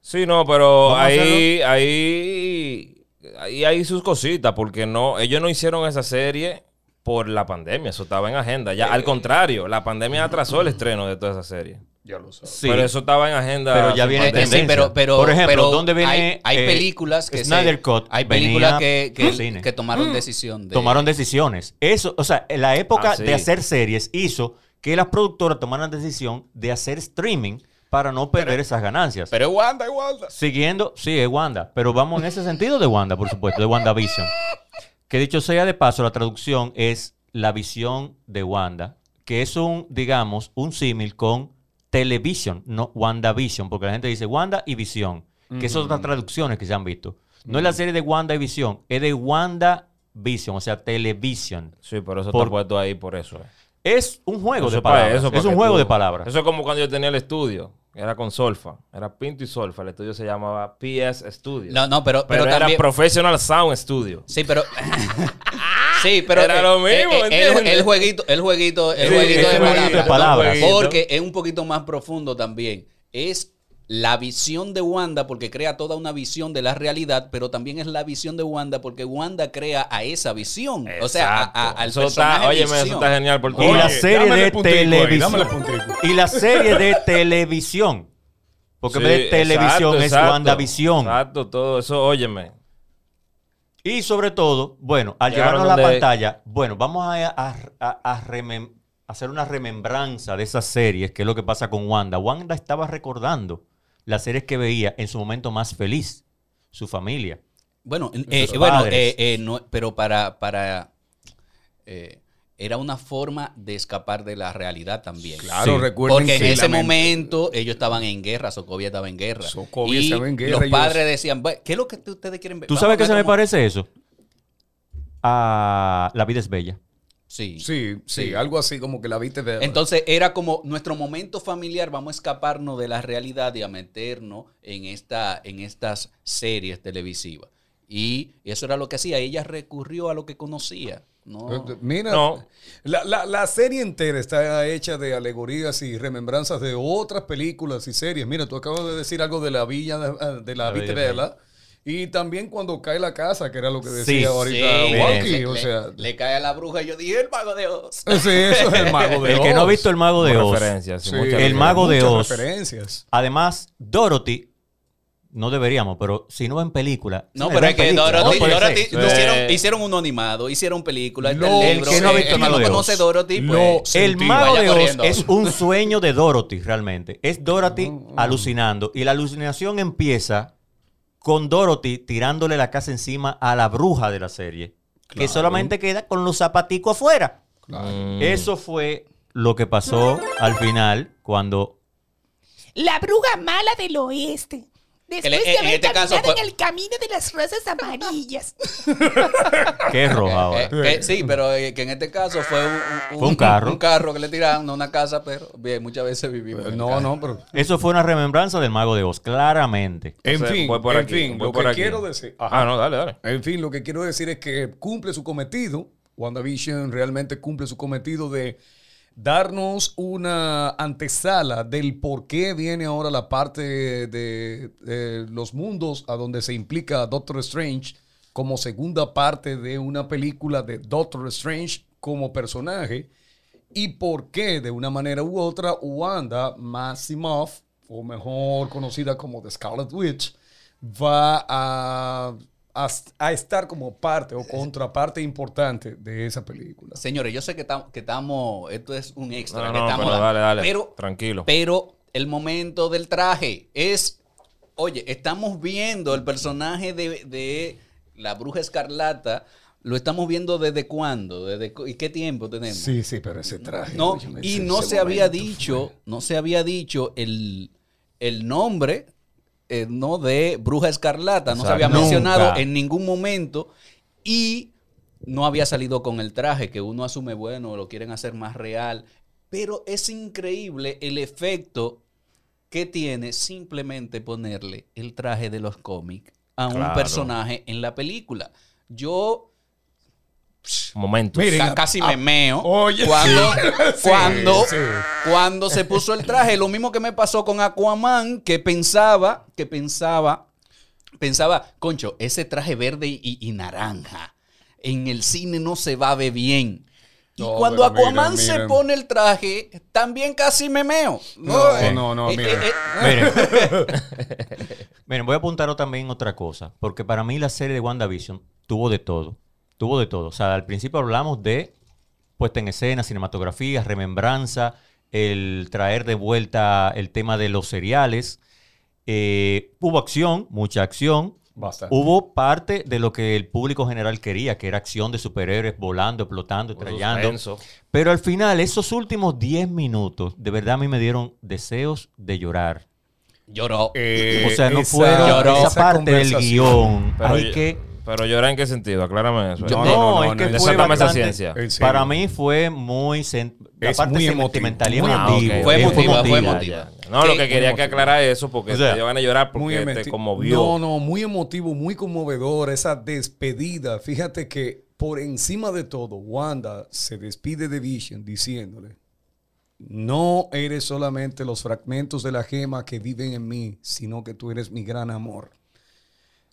Sí, no, pero ahí, ahí, ahí hay sus cositas, porque no, ellos no hicieron esa serie por la pandemia, eso estaba en agenda. Ya, al contrario, la pandemia atrasó el estreno de toda esa serie. Ya lo sabes. Sí. Pero eso estaba en agenda. Pero ya viene sí, pero, pero, Por ejemplo, pero ¿dónde viene, hay, hay eh, películas que Snyder se- Cut hay películas que, que, tomaron decisión de Tomaron decisiones. Eso, o sea, la época Ah, sí. de hacer series hizo que las productoras tomaran decisión de hacer streaming para no perder esas ganancias. pero es Wanda es Wanda Siguiendo, sí, es Wanda, pero vamos en ese sentido de Wanda, por supuesto, de WandaVision. Que dicho sea de paso, la traducción es la visión de Wanda, que es un, digamos, un símil con Television, no WandaVision, porque la gente dice Wanda y Visión, que son otras traducciones que se han visto. No es la serie de Wanda y Visión, es de WandaVision, o sea, Television. Sí, pero eso Por- está puesto ahí por eso. eh. Es un juego Eso de palabras. eso, es un juego tú- de palabras. Eso es como cuando yo tenía el estudio, era con Solfa. Era Pinto y Solfa. El estudio se llamaba PS Studio. no no pero pero, pero, era también Professional Sound Studio. sí pero <laughs> sí pero Era eh, lo mismo, eh, eh, el, el jueguito el jueguito el Sí, jueguito de palabras palabras. porque es un poquito más profundo también es la visión de Wanda porque crea toda una visión de la realidad, pero también es la visión de Wanda porque Wanda crea a esa visión. O sea, a- al eso personaje está, óyeme, eso está genial por Y la serie de televisión. Y la serie de televisión. Porque en vez de Sí, televisión exacto, es. WandaVision. Exacto, todo eso, óyeme. Y sobre todo, bueno, al Llegaron llevarnos a la pantalla, bueno, vamos a, a- a- a remem- hacer una remembranza de esas series, que es lo que pasa con Wanda. Wanda estaba recordando las series que veía en su momento más feliz, su familia. Bueno, eh, bueno, eh, eh, no, pero para, para eh, era una forma de escapar de la realidad también. Claro, Sí. recuerden Porque en ese momento ellos estaban en guerra, Sokovia estaba en guerra. Sokovia y estaba en guerra, Los ellos- padres decían, "Bueno, ¿qué es lo que ustedes quieren ver? ¿Tú sabes qué se me cómo-". parece eso? A La vida es bella. Sí. Sí, sí, Sí. algo así como que la viste de... Entonces era como nuestro momento familiar, vamos a escaparnos de la realidad y a meternos en, esta, en estas series televisivas. Y eso era lo que hacía. Ella recurrió a lo que conocía. ¿no? Eh, Mira, No. la, la- la serie entera está hecha de alegorías y remembranzas de otras películas y series. Mira, tú acabas de decir algo de la villa de, de la La Vista Villa Bella. Y también cuando cae la casa, que era lo que Sí, decía ahorita Sí, Walkie, le, o sea... le cae a la bruja y yo dije, el mago de Oz. Sí, eso es el mago de <laughs> El que no ha Oz. visto El Mago de Oz. referencias, sí, Sí, muchas El mago de muchas Oz. referencias. Además, Dorothy, no deberíamos, pero si no en película. No, pero es que película, Dorothy, no Dorothy. Sí. hicieron, hicieron uno animado, hicieron película, el libro. que no ha visto el no conoce Oz. Dorothy, pues, El mago de Oz es un sueño de Dorothy, realmente. Es Dorothy <laughs> alucinando. Y la alucinación empieza con Dorothy tirándole la casa encima a la bruja de la serie. Que solamente queda con los zapaticos afuera. Mm. Eso fue lo que pasó al final cuando... La bruja mala del oeste. Después le- de en haber este caso fue- en el camino de las rosas amarillas. <laughs> ¿Qué roja ahora? Eh, que- sí, pero eh, que en este caso fue un, Fue un carro. Un carro que le tiraron, no una casa, pero bien, muchas veces vivimos. No, no, pero... Eso fue una remembranza del mago de Oz, claramente. En fin, voy por en aquí, fin, voy lo por que aquí. quiero decir... Ajá. Ah, no, dale, dale. En fin, lo que quiero decir es que cumple su cometido. WandaVision realmente cumple su cometido de darnos una antesala del por qué viene ahora la parte de, los mundos a donde se implica Doctor Strange como segunda parte de una película de Doctor Strange como personaje y por qué de una manera u otra Wanda Maximoff, o mejor conocida como The Scarlet Witch, va a, a- a estar como parte o contraparte importante de esa película. Señores, yo sé que estamos, que estamos, esto es un extra. No, que no, estamos pero dale, dale. Pero, Tranquilo. Pero el momento del traje es, oye, estamos viendo el personaje de, de la bruja escarlata, lo estamos viendo desde cuándo, desde cu- y qué tiempo tenemos. Sí, sí, pero ese traje. No, óyeme, y ese- no ese se había dicho, fue- no se había dicho el, el nombre eh, no de Bruja Escarlata, no se había Nunca. mencionado en ningún momento y no había salido con el traje que uno asume bueno, lo quieren hacer más real, pero es increíble el efecto que tiene simplemente ponerle el traje de los cómics a un personaje en la película. Yo Momento. Miren, Ca- casi ah, me meo oye, cuando, <laughs> sí. cuando, Sí, sí. cuando se puso el traje. Lo mismo que me pasó con Aquaman, que pensaba, que pensaba, pensaba, concho, ese traje verde y, y naranja en el cine no se va a ver bien. Y No, cuando miren, Aquaman se pone el traje, también casi me meo. No, Eh, no, no, eh, miren. eh, eh, <laughs> Miren. <laughs> Miren, voy a apuntar también otra cosa, porque para mí la serie de WandaVision tuvo de todo. Tuvo de todo. O sea, al principio hablamos de puesta en escena, cinematografía, remembranza, el traer de vuelta el tema de los seriales. Eh, hubo acción, mucha acción. Bastante. Hubo parte de lo que el público general quería, que era acción de superhéroes volando, explotando, estrellando. Pero al final, esos últimos 10 minutos, de verdad a mí me dieron deseos de llorar. lloró. Eh, O sea, no esa- fueron Lloró. esa esa parte del guion. Pero, Hay yo- que... pero llorar en qué sentido, aclárame eso. No, no, no, es no, que no, fue bastante- ciencia. Para mí fue muy... Es parte muy emotivo, sentimental y emotivo. Fue Es emotiva, fue emotiva. No, lo que quería que emotivo. aclarar eso porque O sea, te van a llorar porque Muy te conmovió. No, no, muy emotivo, muy conmovedor. Esa despedida. Fíjate que por encima de todo, Wanda se despide de Vision diciéndole: No eres solamente los fragmentos de la gema que viven en mí, sino que tú eres mi gran amor.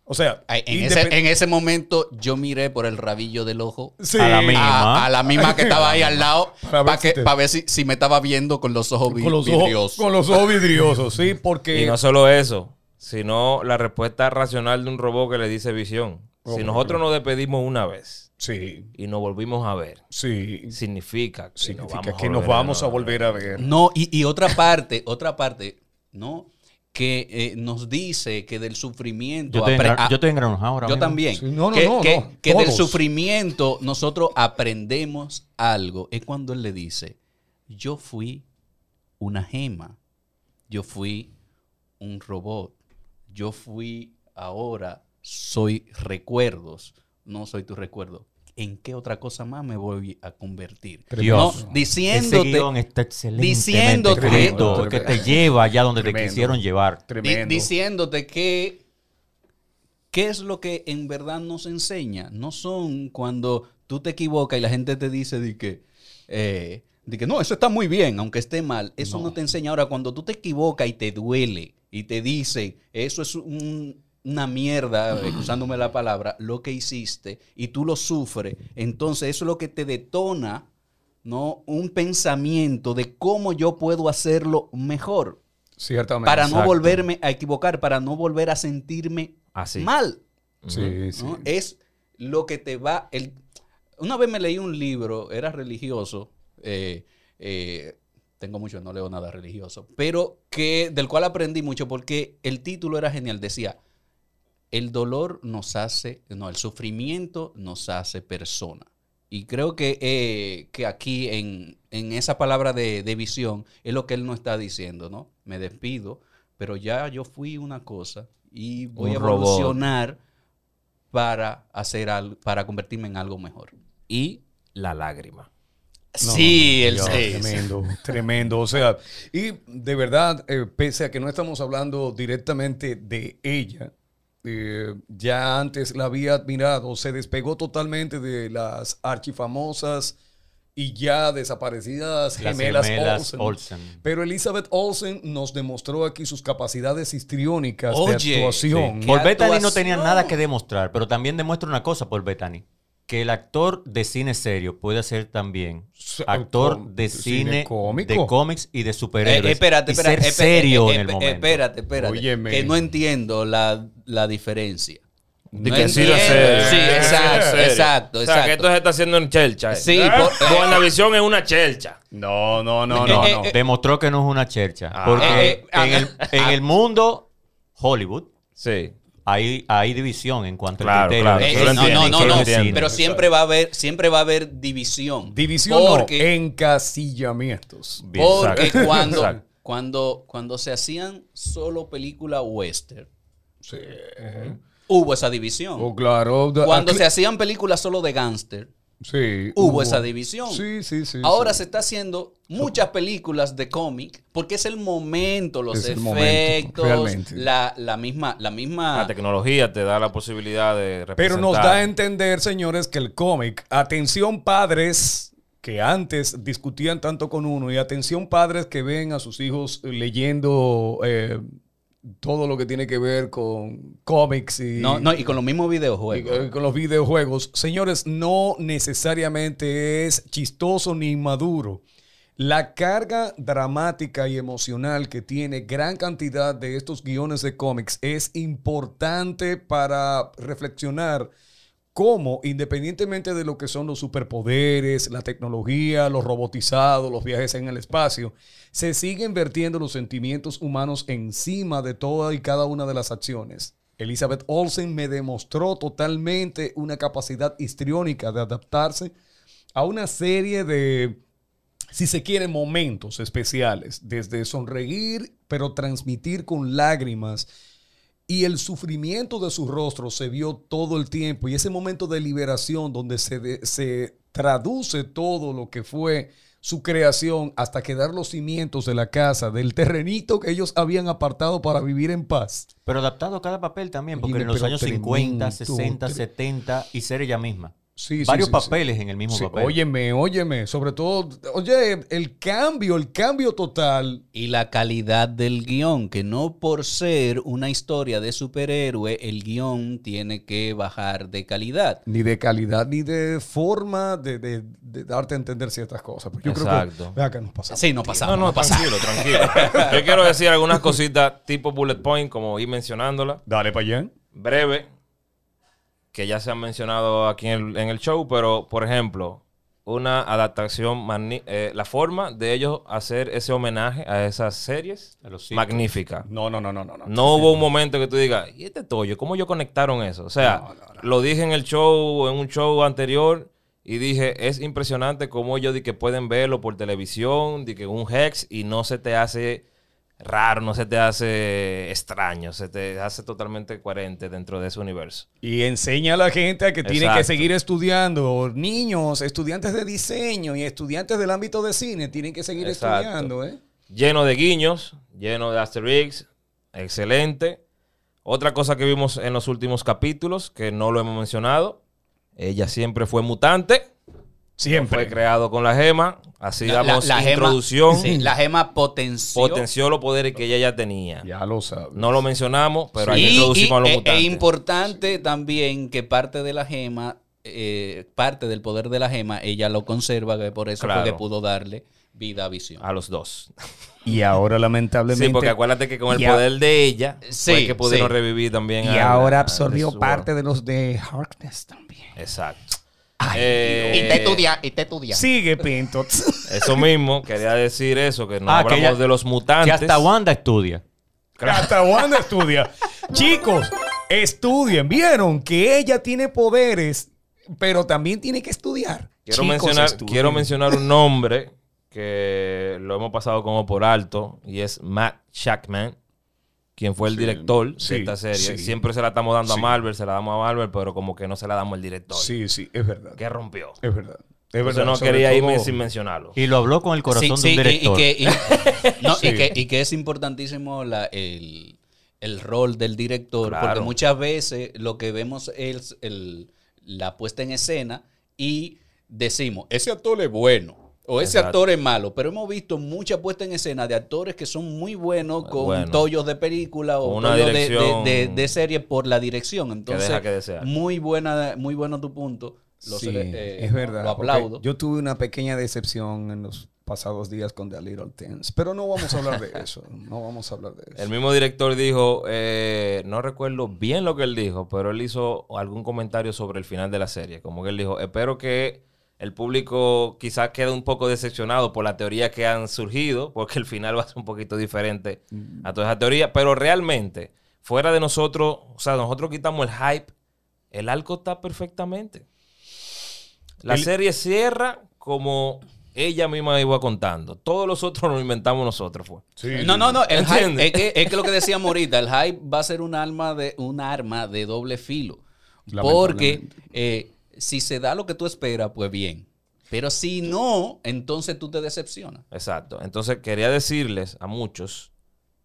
O sea, Ay, En ese, en ese momento yo miré por el rabillo del ojo Sí. a la misma. a, a la misma que estaba ahí al lado Para <laughs> para ver si te- ver si, si me estaba viendo con los ojos vi- con los vidriosos. ojos, con los ojos vidriosos, sí, porque Y no solo eso, sino la respuesta racional de un robot que le dice visión. Oh, si nosotros nos despedimos una vez sí, y nos volvimos a ver, sí, significa que significa nos vamos, que a, nos volver vamos a ver. volver a ver. No, y, y otra parte, otra parte, ¿no? Que eh, nos dice que del sufrimiento... Yo a- yo ahora yo mismo. también. Sí, no, no, que, no, que- no, que del sufrimiento nosotros aprendemos algo. Es cuando él le dice, yo fui una gema, yo fui un robot, yo fui ahora, soy recuerdos, no soy tu recuerdo. ¿En qué otra cosa más me voy a convertir? Dios. No, Ese diciéndote, guion está diciéndote- escrito, porque te lleva allá donde te Tremendo. quisieron llevar. Di- Tremendo. diciéndote que qué es lo que en verdad nos enseña. No son cuando tú te equivocas y la gente te dice de que, eh, de que no, eso está muy bien, aunque esté mal. Eso no. te enseña. Ahora, cuando tú te equivocas y te duele y te dicen, eso es un- una mierda, eh, usándome la palabra, lo que hiciste y tú lo sufres, entonces eso es lo que te detona. ¿no? Un pensamiento de cómo yo puedo hacerlo mejor Ciertamente. para no Exacto. volverme a equivocar, para no volver a sentirme Así. mal. Sí, sí. Es lo que te va. El... Una vez me leí un libro, era religioso. eh, eh, tengo mucho, no leo nada religioso, pero que del cual aprendí mucho porque el título era genial. Decía: El dolor nos hace, no, el sufrimiento nos hace persona. Y creo que, eh, que aquí en, en esa palabra de, de visión es lo que él nos está diciendo, ¿no? Me despido, pero ya yo fui una cosa y voy Un a robot. evolucionar para hacer algo, para convertirme en algo mejor. Y la lágrima. sí, el Dios, sí, sí. Tremendo, tremendo. O sea, y de verdad, eh, pese a que no estamos hablando directamente de ella, eh, ya antes la había admirado, se despegó totalmente de las archifamosas y ya desaparecidas Las gemelas, gemelas Olsen. Olsen. Pero Elizabeth Olsen nos demostró aquí sus capacidades histriónicas Oye, de actuación. ¿Qué Paul Bettany no tenía nada que demostrar, pero también demuestra una cosa, Paul Bettany. Que el actor de cine serio puede ser también actor de cine cine, cómico. de cómics y de Eh, superhéroes. espérate, y espérate. ser espe- serio eh, en el eh, momento. Espérate, espérate. Óyeme. Que no entiendo la, la diferencia. De No que sí exacto, exacto, O sea, que esto se está haciendo en chelcha. eh. Sí, por- WandaVision es una chelcha. No, no, no, Eh, no, eh, no. eh, Demostró que no es una chercha. Ah. porque Eh, eh, en, el, en el mundo Hollywood Sí. Hay, hay división en cuanto Claro, al criterio. claro. Eh, no, entiendo, no, no. Pero siempre va a haber, siempre va a haber división. División Porque- no, encasillamientos. Bien, Porque exacto. cuando, Exacto. cuando, cuando se hacían solo películas western, Sí. hubo esa división. Oh, claro. Cuando aquí- se hacían películas solo de gángster, Sí, hubo esa división. Sí, sí, sí. Ahora sí. se está haciendo muchas películas de cómic porque es el momento, los Es el momento, efectos, la, la misma, la misma. La tecnología te da la posibilidad de representar. Pero nos da a entender, señores, que el cómic, atención padres que antes discutían tanto con uno y atención padres que ven a sus hijos leyendo eh, todo lo que tiene que ver con cómics y, no, no, y con los mismos y, videojuegos. eh, con los videojuegos. Señores, no necesariamente es chistoso ni maduro. La carga dramática y emocional que tiene gran cantidad de estos guiones de cómics es importante para reflexionar cómo, independientemente de lo que son los superpoderes, la tecnología, los robotizados, los viajes en el espacio, se siguen vertiendo los sentimientos humanos encima de toda y cada una de las acciones. Elizabeth Olsen me demostró totalmente una capacidad histriónica de adaptarse a una serie de, si se quiere, momentos especiales, desde sonreír, pero transmitir con lágrimas. Y el sufrimiento de su rostro se vio todo el tiempo. Y ese momento de liberación donde se, de- se traduce todo lo que fue su creación hasta quedar los cimientos de la casa, del terrenito que ellos habían apartado para vivir en paz. Pero adaptado a cada papel también, porque en los años tremendo, 50, 60, tre- 70 y ser ella misma. Sí, Varios sí, sí. papeles en el mismo Sí, papel. óyeme, óyeme, sobre todo, oye, el cambio, el cambio total. Y la calidad del guion, que no por ser una historia de superhéroe, el guion tiene que bajar de calidad. Ni de calidad, ni de forma de, de- de darte a entender ciertas cosas. Pues yo creo Exacto. que, vea que nos pasamos. Sí, no pasamos. No, no, pasamos. tranquilo, tranquilo. <laughs> Yo quiero decir algunas cositas tipo bullet point, como ir mencionándola. Dale para allá. Breve, que ya se han mencionado aquí en el, en el show, pero por ejemplo, una adaptación, eh, la forma de ellos hacer ese homenaje a esas series, A los sitcoms. magnífica. No, no, no, no, no. no. No hubo un momento que tú digas, ¿y este tollo? ¿Cómo ellos conectaron eso? O sea, lo dije en el show, en un show anterior, y dije, es impresionante cómo ellos di que pueden verlo por televisión, de que un hex, y no se te hace raro, no se te hace extraño, se te hace totalmente coherente dentro de ese universo. Y enseña a la gente a que tiene que seguir estudiando. Niños, estudiantes de diseño y estudiantes del ámbito de cine tienen que seguir Exacto. estudiando, ¿eh? Lleno de guiños, lleno de Asterix, excelente. Otra cosa que vimos en los últimos capítulos, que no lo hemos mencionado, ella siempre fue mutante. Siempre. Fue creado con la gema. Así La- damos la- la gema- introducción. sí, la gema potenció. Potenció los poderes que ella ya tenía. Ya lo sabes. No lo mencionamos, pero ahí Y- introducimos y- a los e- mutantes. E importante también que parte de la gema, eh, parte del poder de la gema, ella lo conserva, que por eso fue Claro. que pudo darle vida a visión. A los dos. Y ahora, lamentablemente. Sí, porque acuérdate que con el a- poder de ella Sí, fue que pudieron sí. revivir también. Y ahora absorbió parte de los de Harkness también. Exacto. Y Eh, te estudia, y te estudia. Sigue, Pinto. <laughs> Eso mismo, quería decir eso, que no Ah, que hablamos de los mutantes. Que hasta Wanda estudia. Hasta Wanda estudia. Chicos, estudien. Vieron que ella tiene poderes, pero también tiene que estudiar. Quiero, Chicos, mencionar, estudien. quiero mencionar un nombre que lo hemos pasado como por alto y es Matt Shackman, quien fue el Sí, director sí, de esta serie. sí. Siempre se la estamos dando Sí. a Marvel, se la damos a Marvel, pero como que no se la damos al director. Sí, sí, es verdad. Que rompió. Es verdad. Es Entonces verdad. no quería irme sin mencionarlo. Y lo habló con el corazón Sí, de un sí, y- director. Y, que, y- <laughs> no, y Sí. que- y que es importantísimo la- el, el rol del director, Claro. porque muchas veces lo que vemos es el- la puesta en escena y decimos, ese actor es bueno. O ese Exacto. actor es malo, pero hemos visto mucha puesta en escena de actores que son muy buenos con Bueno. tollos de película o una tollos de, dirección de- de- de serie por la dirección. Entonces, deja que desear. muy buena, muy bueno tu punto. Lo, Sí, cele- eh, es verdad. Lo aplaudo. Yo tuve una pequeña decepción en los pasados días con The Little Things, pero no vamos a hablar de eso. <laughs> No vamos a hablar de eso. El mismo director dijo, eh, no recuerdo bien lo que él dijo, pero él hizo algún comentario sobre el final de la serie. Como que él dijo, espero que el público quizás quede un poco decepcionado por la teoría que han surgido, porque el final <laughs> va a ser un poquito diferente a toda esa teoría, pero realmente, fuera de nosotros, o sea, nosotros quitamos el hype, el arco está perfectamente. La El- serie cierra como ella misma iba contando. Todos los otros nos inventamos nosotros, fue. No, no, no. El hype, es, que, es que lo que decíamos ahorita, el hype va a ser un arma de, un arma de doble filo. Porque eh, si se da lo que tú esperas, pues bien. Pero si no, entonces tú te decepcionas. Exacto. Entonces quería decirles a muchos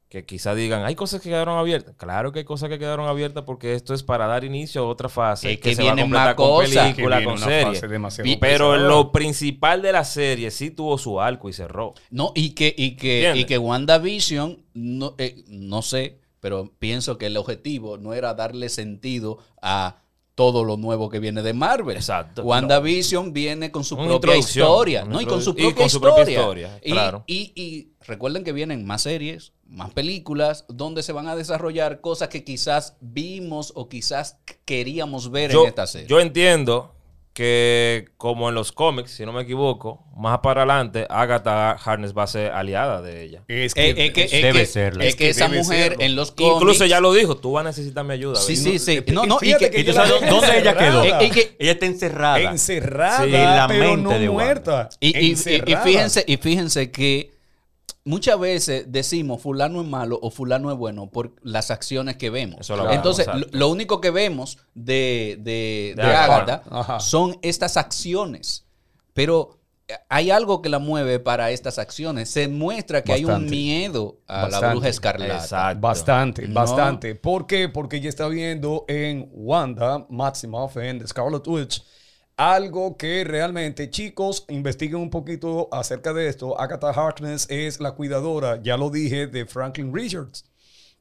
que quizá digan, hay cosas que quedaron abiertas. Claro que hay cosas que quedaron abiertas porque esto es para dar inicio a otra fase Es que se va a completar con película, viene con una serie. fase demasiado Vi- Pero pesada. lo principal de la serie sí tuvo su arco y cerró. No, y que, y que, ¿Entiendes? y que WandaVision, no, eh, no sé, pero pienso que el objetivo no era darle sentido a todo lo nuevo que viene de Marvel. Exacto. WandaVision viene con su Una propia historia, ¿no? Y con su y propia con su propia historia. historia, Y- claro. y, y recuerden que vienen más series, más películas, donde se van a desarrollar cosas que quizás vimos o quizás queríamos ver Yo, en esta serie. yo entiendo que como en los cómics, si no me equivoco, más para adelante, Agatha Harness va a ser aliada de ella. Es Eh, es que, es Debe que- serla. es Es que que esa mujer serlo. en los cómics... Incluso ya lo dijo, tú vas a necesitar mi ayuda. Sí, sí, sí. No, No, no, y fíjate que, que ¿Y tú sabes dónde ella quedó? que- Ella está encerrada. encerrada, Sí, en la pero mente no de muerta. Y, y- y- y Encerrada. fíjense, y fíjense que muchas veces decimos fulano es malo o fulano es bueno por las acciones que vemos. Eso lo Entonces, lo, único que vemos de, de, De de Agatha. Son estas acciones. Pero hay algo que la mueve para estas acciones. Se muestra que hay un miedo a la Bastante. bruja escarlata. Exacto. Bastante, No. bastante. ¿Por qué? Porque ella está viendo en Wanda Maximoff, en The Scarlet Witch, algo que realmente, chicos, investiguen un poquito acerca de esto. Agatha Harkness es la cuidadora, ya lo dije, de Franklin Richards,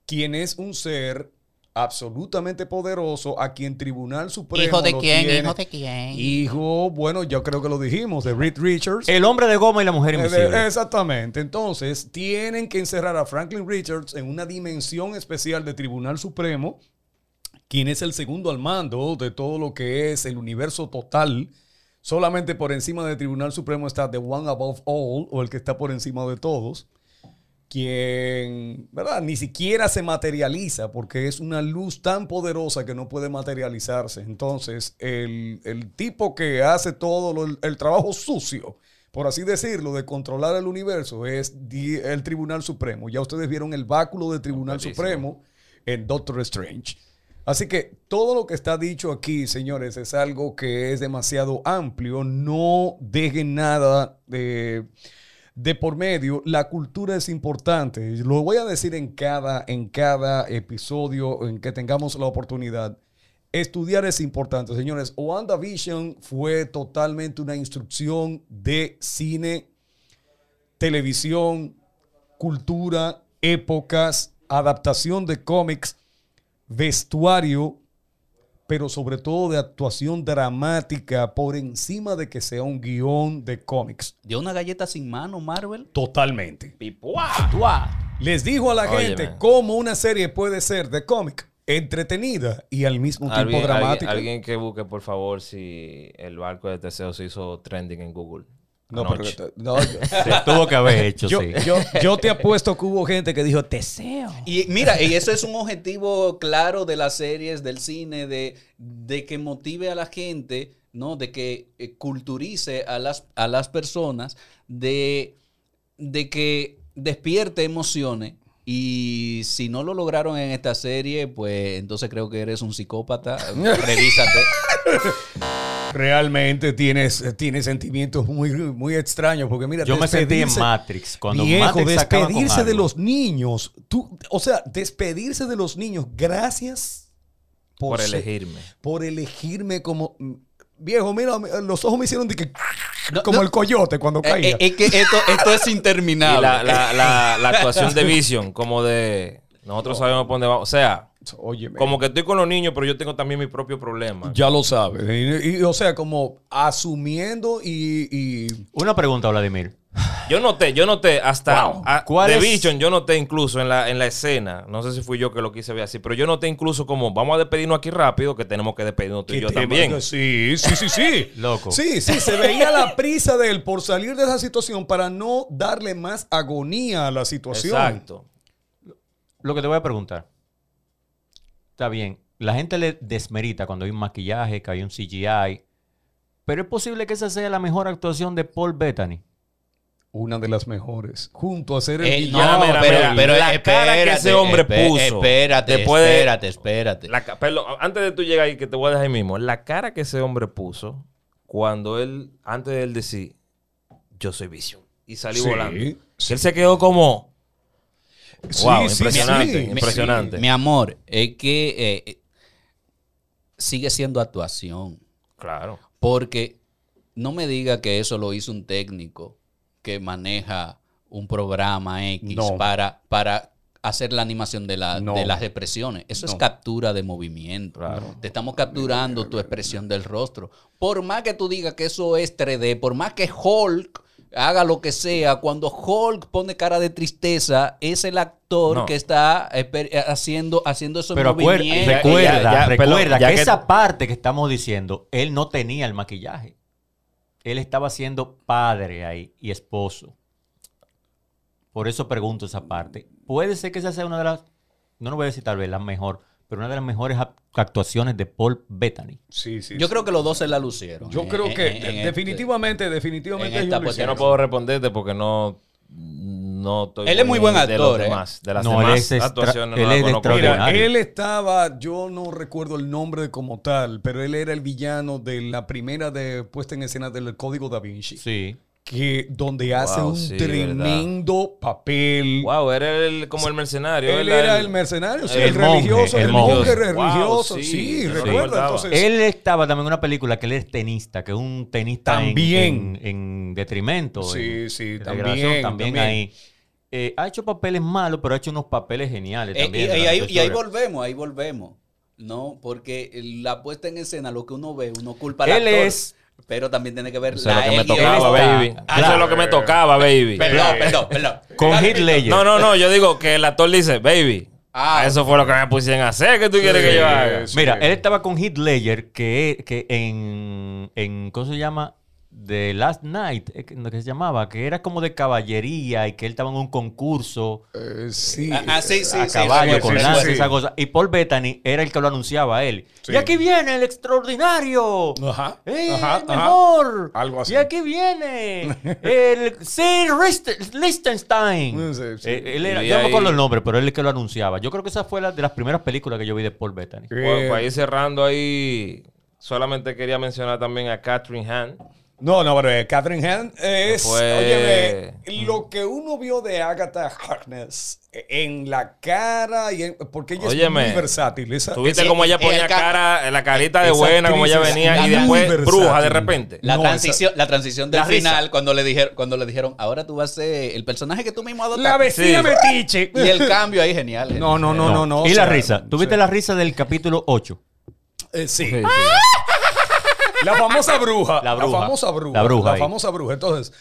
quien es un ser absolutamente poderoso a quien Tribunal Supremo ¿Hijo de lo quién? tiene- ¿Hijo de quién? Hijo, bueno, yo creo que lo dijimos, de Reed Richards. El hombre de goma y la mujer Eh, invisible. Exactamente. Entonces, tienen que encerrar a Franklin Richards en una dimensión especial de Tribunal Supremo, quien es el segundo al mando de todo lo que es el universo total. Solamente por encima del Tribunal Supremo está The One Above All, o el que está por encima de todos, quien, ¿verdad? Ni siquiera se materializa porque es una luz tan poderosa que no puede materializarse. Entonces, el, el tipo que hace todo lo- el trabajo sucio, por así decirlo, de controlar el universo es el Tribunal Supremo. Ya ustedes vieron el báculo del Tribunal. Supremo en Doctor Strange. Así que todo lo que está dicho aquí, señores, es algo que es demasiado amplio. No dejen nada de, de por medio. La cultura es importante. Lo voy a decir en cada, en cada episodio en que tengamos la oportunidad. Estudiar es importante, señores. WandaVision fue totalmente una instrucción de cine, televisión, cultura, épocas, adaptación de cómics, vestuario, pero sobre todo de actuación dramática por encima de que sea un guion de cómics. ¿Dio una galleta sin mano, Marvel? Totalmente. ¡Tuá! Les dijo a la Óyeme. gente cómo una serie puede ser de cómic entretenida y al mismo tiempo dramática. alguien- alguien que busque, por favor, si el barco de Teseo se hizo trending en Google. No, anoche. pero- no, yo- <laughs> Se tuvo que haber hecho, yo, sí. yo- yo te apuesto que hubo gente que dijo, te Deseo. Y mira, y eso es un objetivo claro de las series, del cine, de, de que motive a la gente, ¿no? De que eh, culturice a las, a las personas, de, de que despierte emociones. Y si no lo lograron en esta serie, pues entonces creo que eres un psicópata. <laughs> Revísate. Realmente tienes, tienes sentimientos muy, muy extraños. Porque mira, Yo me sentí en Matrix. Cuando Viejo, Matrix despedirse de los niños. Tú, o sea, despedirse de los niños. Gracias Por ser- elegirme. por elegirme como. viejo, mira, los ojos me hicieron de que, No, como no. el coyote cuando Eh, caía. eh, es que esto, esto es <laughs> Y interminable. la, la, la, la actuación de Vision, como de. Nosotros sabemos por dónde vamos. O sea, Óyeme. como que estoy con los niños, pero yo tengo también mi propio problema. Ya lo sabes. Y, y, o sea, como asumiendo y... y- Una pregunta, Vladimir. Yo noté, yo noté hasta Wow. a- ¿Cuál de es? Vision, yo noté incluso en la, en la escena, no sé si fui yo que lo quise ver así, pero yo noté incluso como vamos a despedirnos aquí rápido, que tenemos que despedirnos tú y yo también. Sí, sí, sí, sí. <laughs> Loco. Sí, sí, se veía la prisa de él por salir de esa situación para no darle más agonía a la situación. Exacto. Lo que te voy a preguntar. Está bien. La gente le desmerita cuando hay un maquillaje, que hay un CGI. Pero es posible que esa sea la mejor actuación de Paul Bettany. Una de las mejores. Junto a ser el Eh, villano. no, mira, pero, mira, pero la cara que ese hombre puso Espérate, después de- espérate, espérate. La perdón, antes de tú llegar ahí, que te voy a dejar ahí mismo, la cara que ese hombre puso cuando él, antes de él decir, yo soy Vision, y salí Sí, volando, sí. él se quedó como, wow, sí, impresionante, sí, impresionante. Mi amor, es que eh, sigue siendo actuación. claro. Porque no me diga que eso lo hizo un técnico que maneja un programa X No. para, para hacer la animación de, la- No. de las expresiones. Eso es captura de movimiento. Te estamos capturando tu expresión del rostro. Por más que tú digas que eso es 3D, por más que Hulk haga lo que sea, cuando Hulk pone cara de tristeza, es el actor No. que está esper- haciendo, haciendo esos Pero movimientos. recuerda, ya- ya, recuerda perdón, ya que, que- esa parte que estamos diciendo, él no tenía el maquillaje. Él estaba siendo padre ahí y esposo. Por eso pregunto esa parte. Puede ser que esa sea una de las, no lo voy a decir tal vez la mejor, pero una de las mejores actuaciones de Paul Bettany. Sí, sí, Yo sí. creo que los dos se la lucieron. Yo en- creo que en- en este- definitivamente, definitivamente en esta pues, Yo no puedo responderte porque no, no estoy Él es muy buen de actor, ¿eh? demás, de las No, él es actuaciones él no es. Mira, él estaba, yo no recuerdo el nombre como tal, pero él era el villano de la primera de puesta en escena del Código Da Vinci. Sí. Que donde hace Wow, un sí, tremendo papel. Wow, era el, como el mercenario. Él ¿verdad? era el mercenario, sí, el religioso, el el monje. Wow, religioso. sí, sí, recordaba. Entonces, Él estaba también en una película que él es tenista, que es un tenista en- También. En, en detrimento. Sí, en- sí, en también, también, también. ahí. Eh, ha hecho papeles malos, pero ha hecho unos papeles geniales Eh, y, también. y ahí, y ahí volvemos, ahí volvemos. No, porque la puesta en escena, lo que uno ve, uno culpa al Él actor, es- pero también tiene que ver Eso es la lo que me tocaba, baby. Claro. Eso es lo que me tocaba, baby. Perdón, perdón, perdón. Con Ledger. No, no, no. Yo digo que el actor dice, baby. Ah, eso fue lo que me pusieron a hacer. ¿Qué tú quieres que yo haga? Sí. Mira, él estaba con Heath Ledger, que, que en, en. ¿Cómo se llama? The Last Night, eh, que se llamaba, que era como de caballería y que él estaba en un concurso eh, sí. Ah, ah, sí, sí, a sí, caballo, sí, con sí, lanza, sí. esa cosa. Y Paul Bettany era el que lo anunciaba a él. Sí. Y aquí viene el extraordinario. Ajá, ¡Eh, ajá, el ajá. mejor! Algo así. Y aquí viene el <laughs> Sir Liechtenstein. Sí, sí. Eh, él era, Y yo no me acuerdo el nombre, pero él es el que lo anunciaba. Yo creo que esa fue la de las primeras películas que yo vi de Paul Bettany. Pues, para ir cerrando ahí, solamente quería mencionar también a Catherine Hahn. No, no, pero eh, Catherine Hahn es, Fue- óyeme, lo que uno vio de Agatha Harkness eh, en la cara y en- porque ella Óyeme, es muy versátil. Esa, Tuviste Sí, como ella el ponía ca- cara, la carita de Esa buena, como ella venía, y después versátil. bruja de repente. La, No, transición, la transición del La risa. final, cuando le, dijeron, cuando le dijeron, ahora tú vas a ser el personaje que tú mismo la adoptaste. vecina Sí. metiche. Y el cambio ahí, genial. No, no, no, no, no. y o la risa. ¿Tuviste sí. la risa del capítulo 8? Eh, sí. Sí, sí. La famosa bruja. La bruja. famosa bruja. La bruja ahí. famosa bruja. Entonces,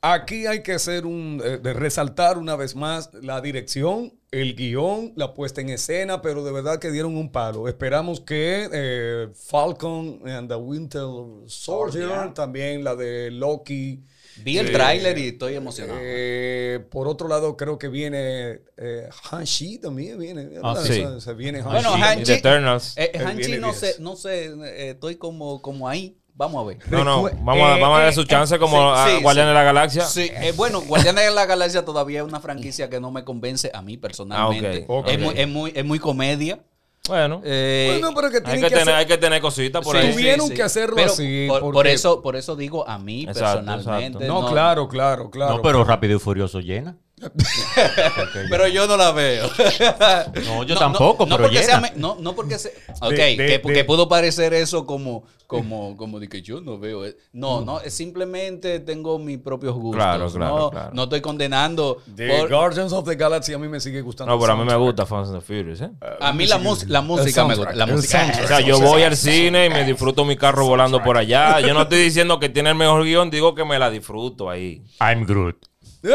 aquí hay que hacer un. eh, de resaltar una vez más la dirección, el guion, la puesta en escena, pero de verdad que dieron un palo. Esperamos que eh, Falcon and the Winter Soldier, también la de Loki. Vi el eh, tráiler y estoy emocionado. eh, por otro lado, creo que viene eh, Han-Chi también. Viene, Ah, sí. Se- se viene Han-Chi. Bueno, The Eternals. Eh, viene no sé, no sé, eh, estoy como, como ahí. Vamos a ver. No, no, vamos, a, eh, vamos a darle eh, su chance como sí, a sí, Guardianes sí. de la Galaxia. Sí, eh, bueno, Guardianes de la Galaxia todavía es una franquicia que no me convence a mí personalmente. Ah, ok, Es, ok. muy, es, muy, es muy comedia. Bueno, Eh, Bueno, pero que hay que, que, tener, hacer- hay que tener cositas por sí, ahí. Tuvieron sí. que hacerlo Pero así, Por, eso, por eso digo a mí Exacto, personalmente. exacto. No, claro, claro, claro. no, pero Rápido y Furioso llena. <laughs> pero yo no la veo. <laughs> No, yo tampoco, no, pero porque llena. no, no porque sea... Ok, de- que, de- que pudo parecer eso como, como, como de que yo no veo. eh. No, no, es simplemente tengo mis propios gustos. Claro, claro, no, claro. no estoy condenando. The por- Guardians of the Galaxy a mí me sigue gustando. No, pero a mí me gusta Fast and the Furious, ¿eh? a mí la, mus- la música me gusta. La música. O sea, yo voy al cine y me disfruto mi carro volando por allá. Yo no estoy diciendo que tiene el mejor guion, digo que me la disfruto ahí. I'm Groot. <laughs>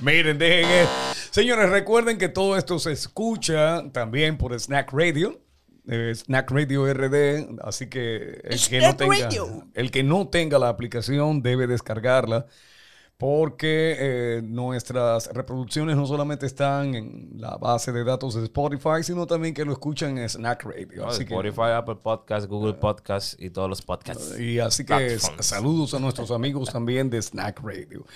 Miren, dejen eh. Señores, recuerden que todo esto se escucha también por Snack Radio. Eh, Snack Radio RD, así que el que, no tenga, el que no tenga la aplicación debe descargarla porque eh, nuestras reproducciones no solamente están en la base de datos de Spotify, sino también que lo escuchan en Snack Radio. Spotify, Apple Podcast, Google Podcast y todos los podcasts. y así que Platforms. saludos a nuestros amigos también de Snack Radio.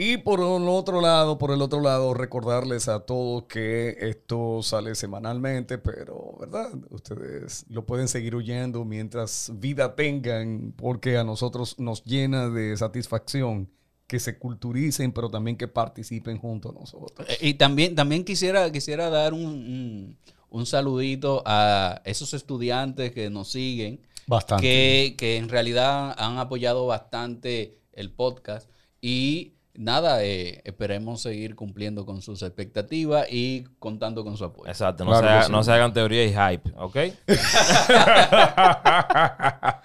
Y por el otro lado, por el otro lado, recordarles a todos que esto sale semanalmente, pero, ¿verdad? Ustedes lo pueden seguir oyendo mientras vida tengan, porque a nosotros nos llena de satisfacción que se culturicen, pero también que participen junto a nosotros. Eh, Y también, también quisiera, quisiera dar un, un, un saludito a esos estudiantes que nos siguen. Bastante. Que, que en realidad han apoyado bastante el podcast. Y nada, eh, esperemos seguir cumpliendo con sus expectativas y contando con su apoyo. Exacto, no, Claro se, que haga- sí. no se hagan teoría y hype, ¿ok? <laughs>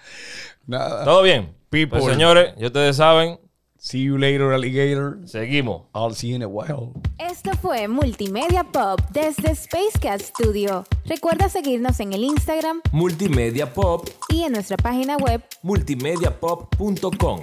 Nada. ¿Todo bien? People. Pues señores, ya ustedes saben, See you later, alligator. seguimos. I'll see you in a while. Esto fue Multimedia Pop desde Spacecat Studio. Recuerda seguirnos en el Instagram Multimedia Pop, y en nuestra página web multimediapop.com.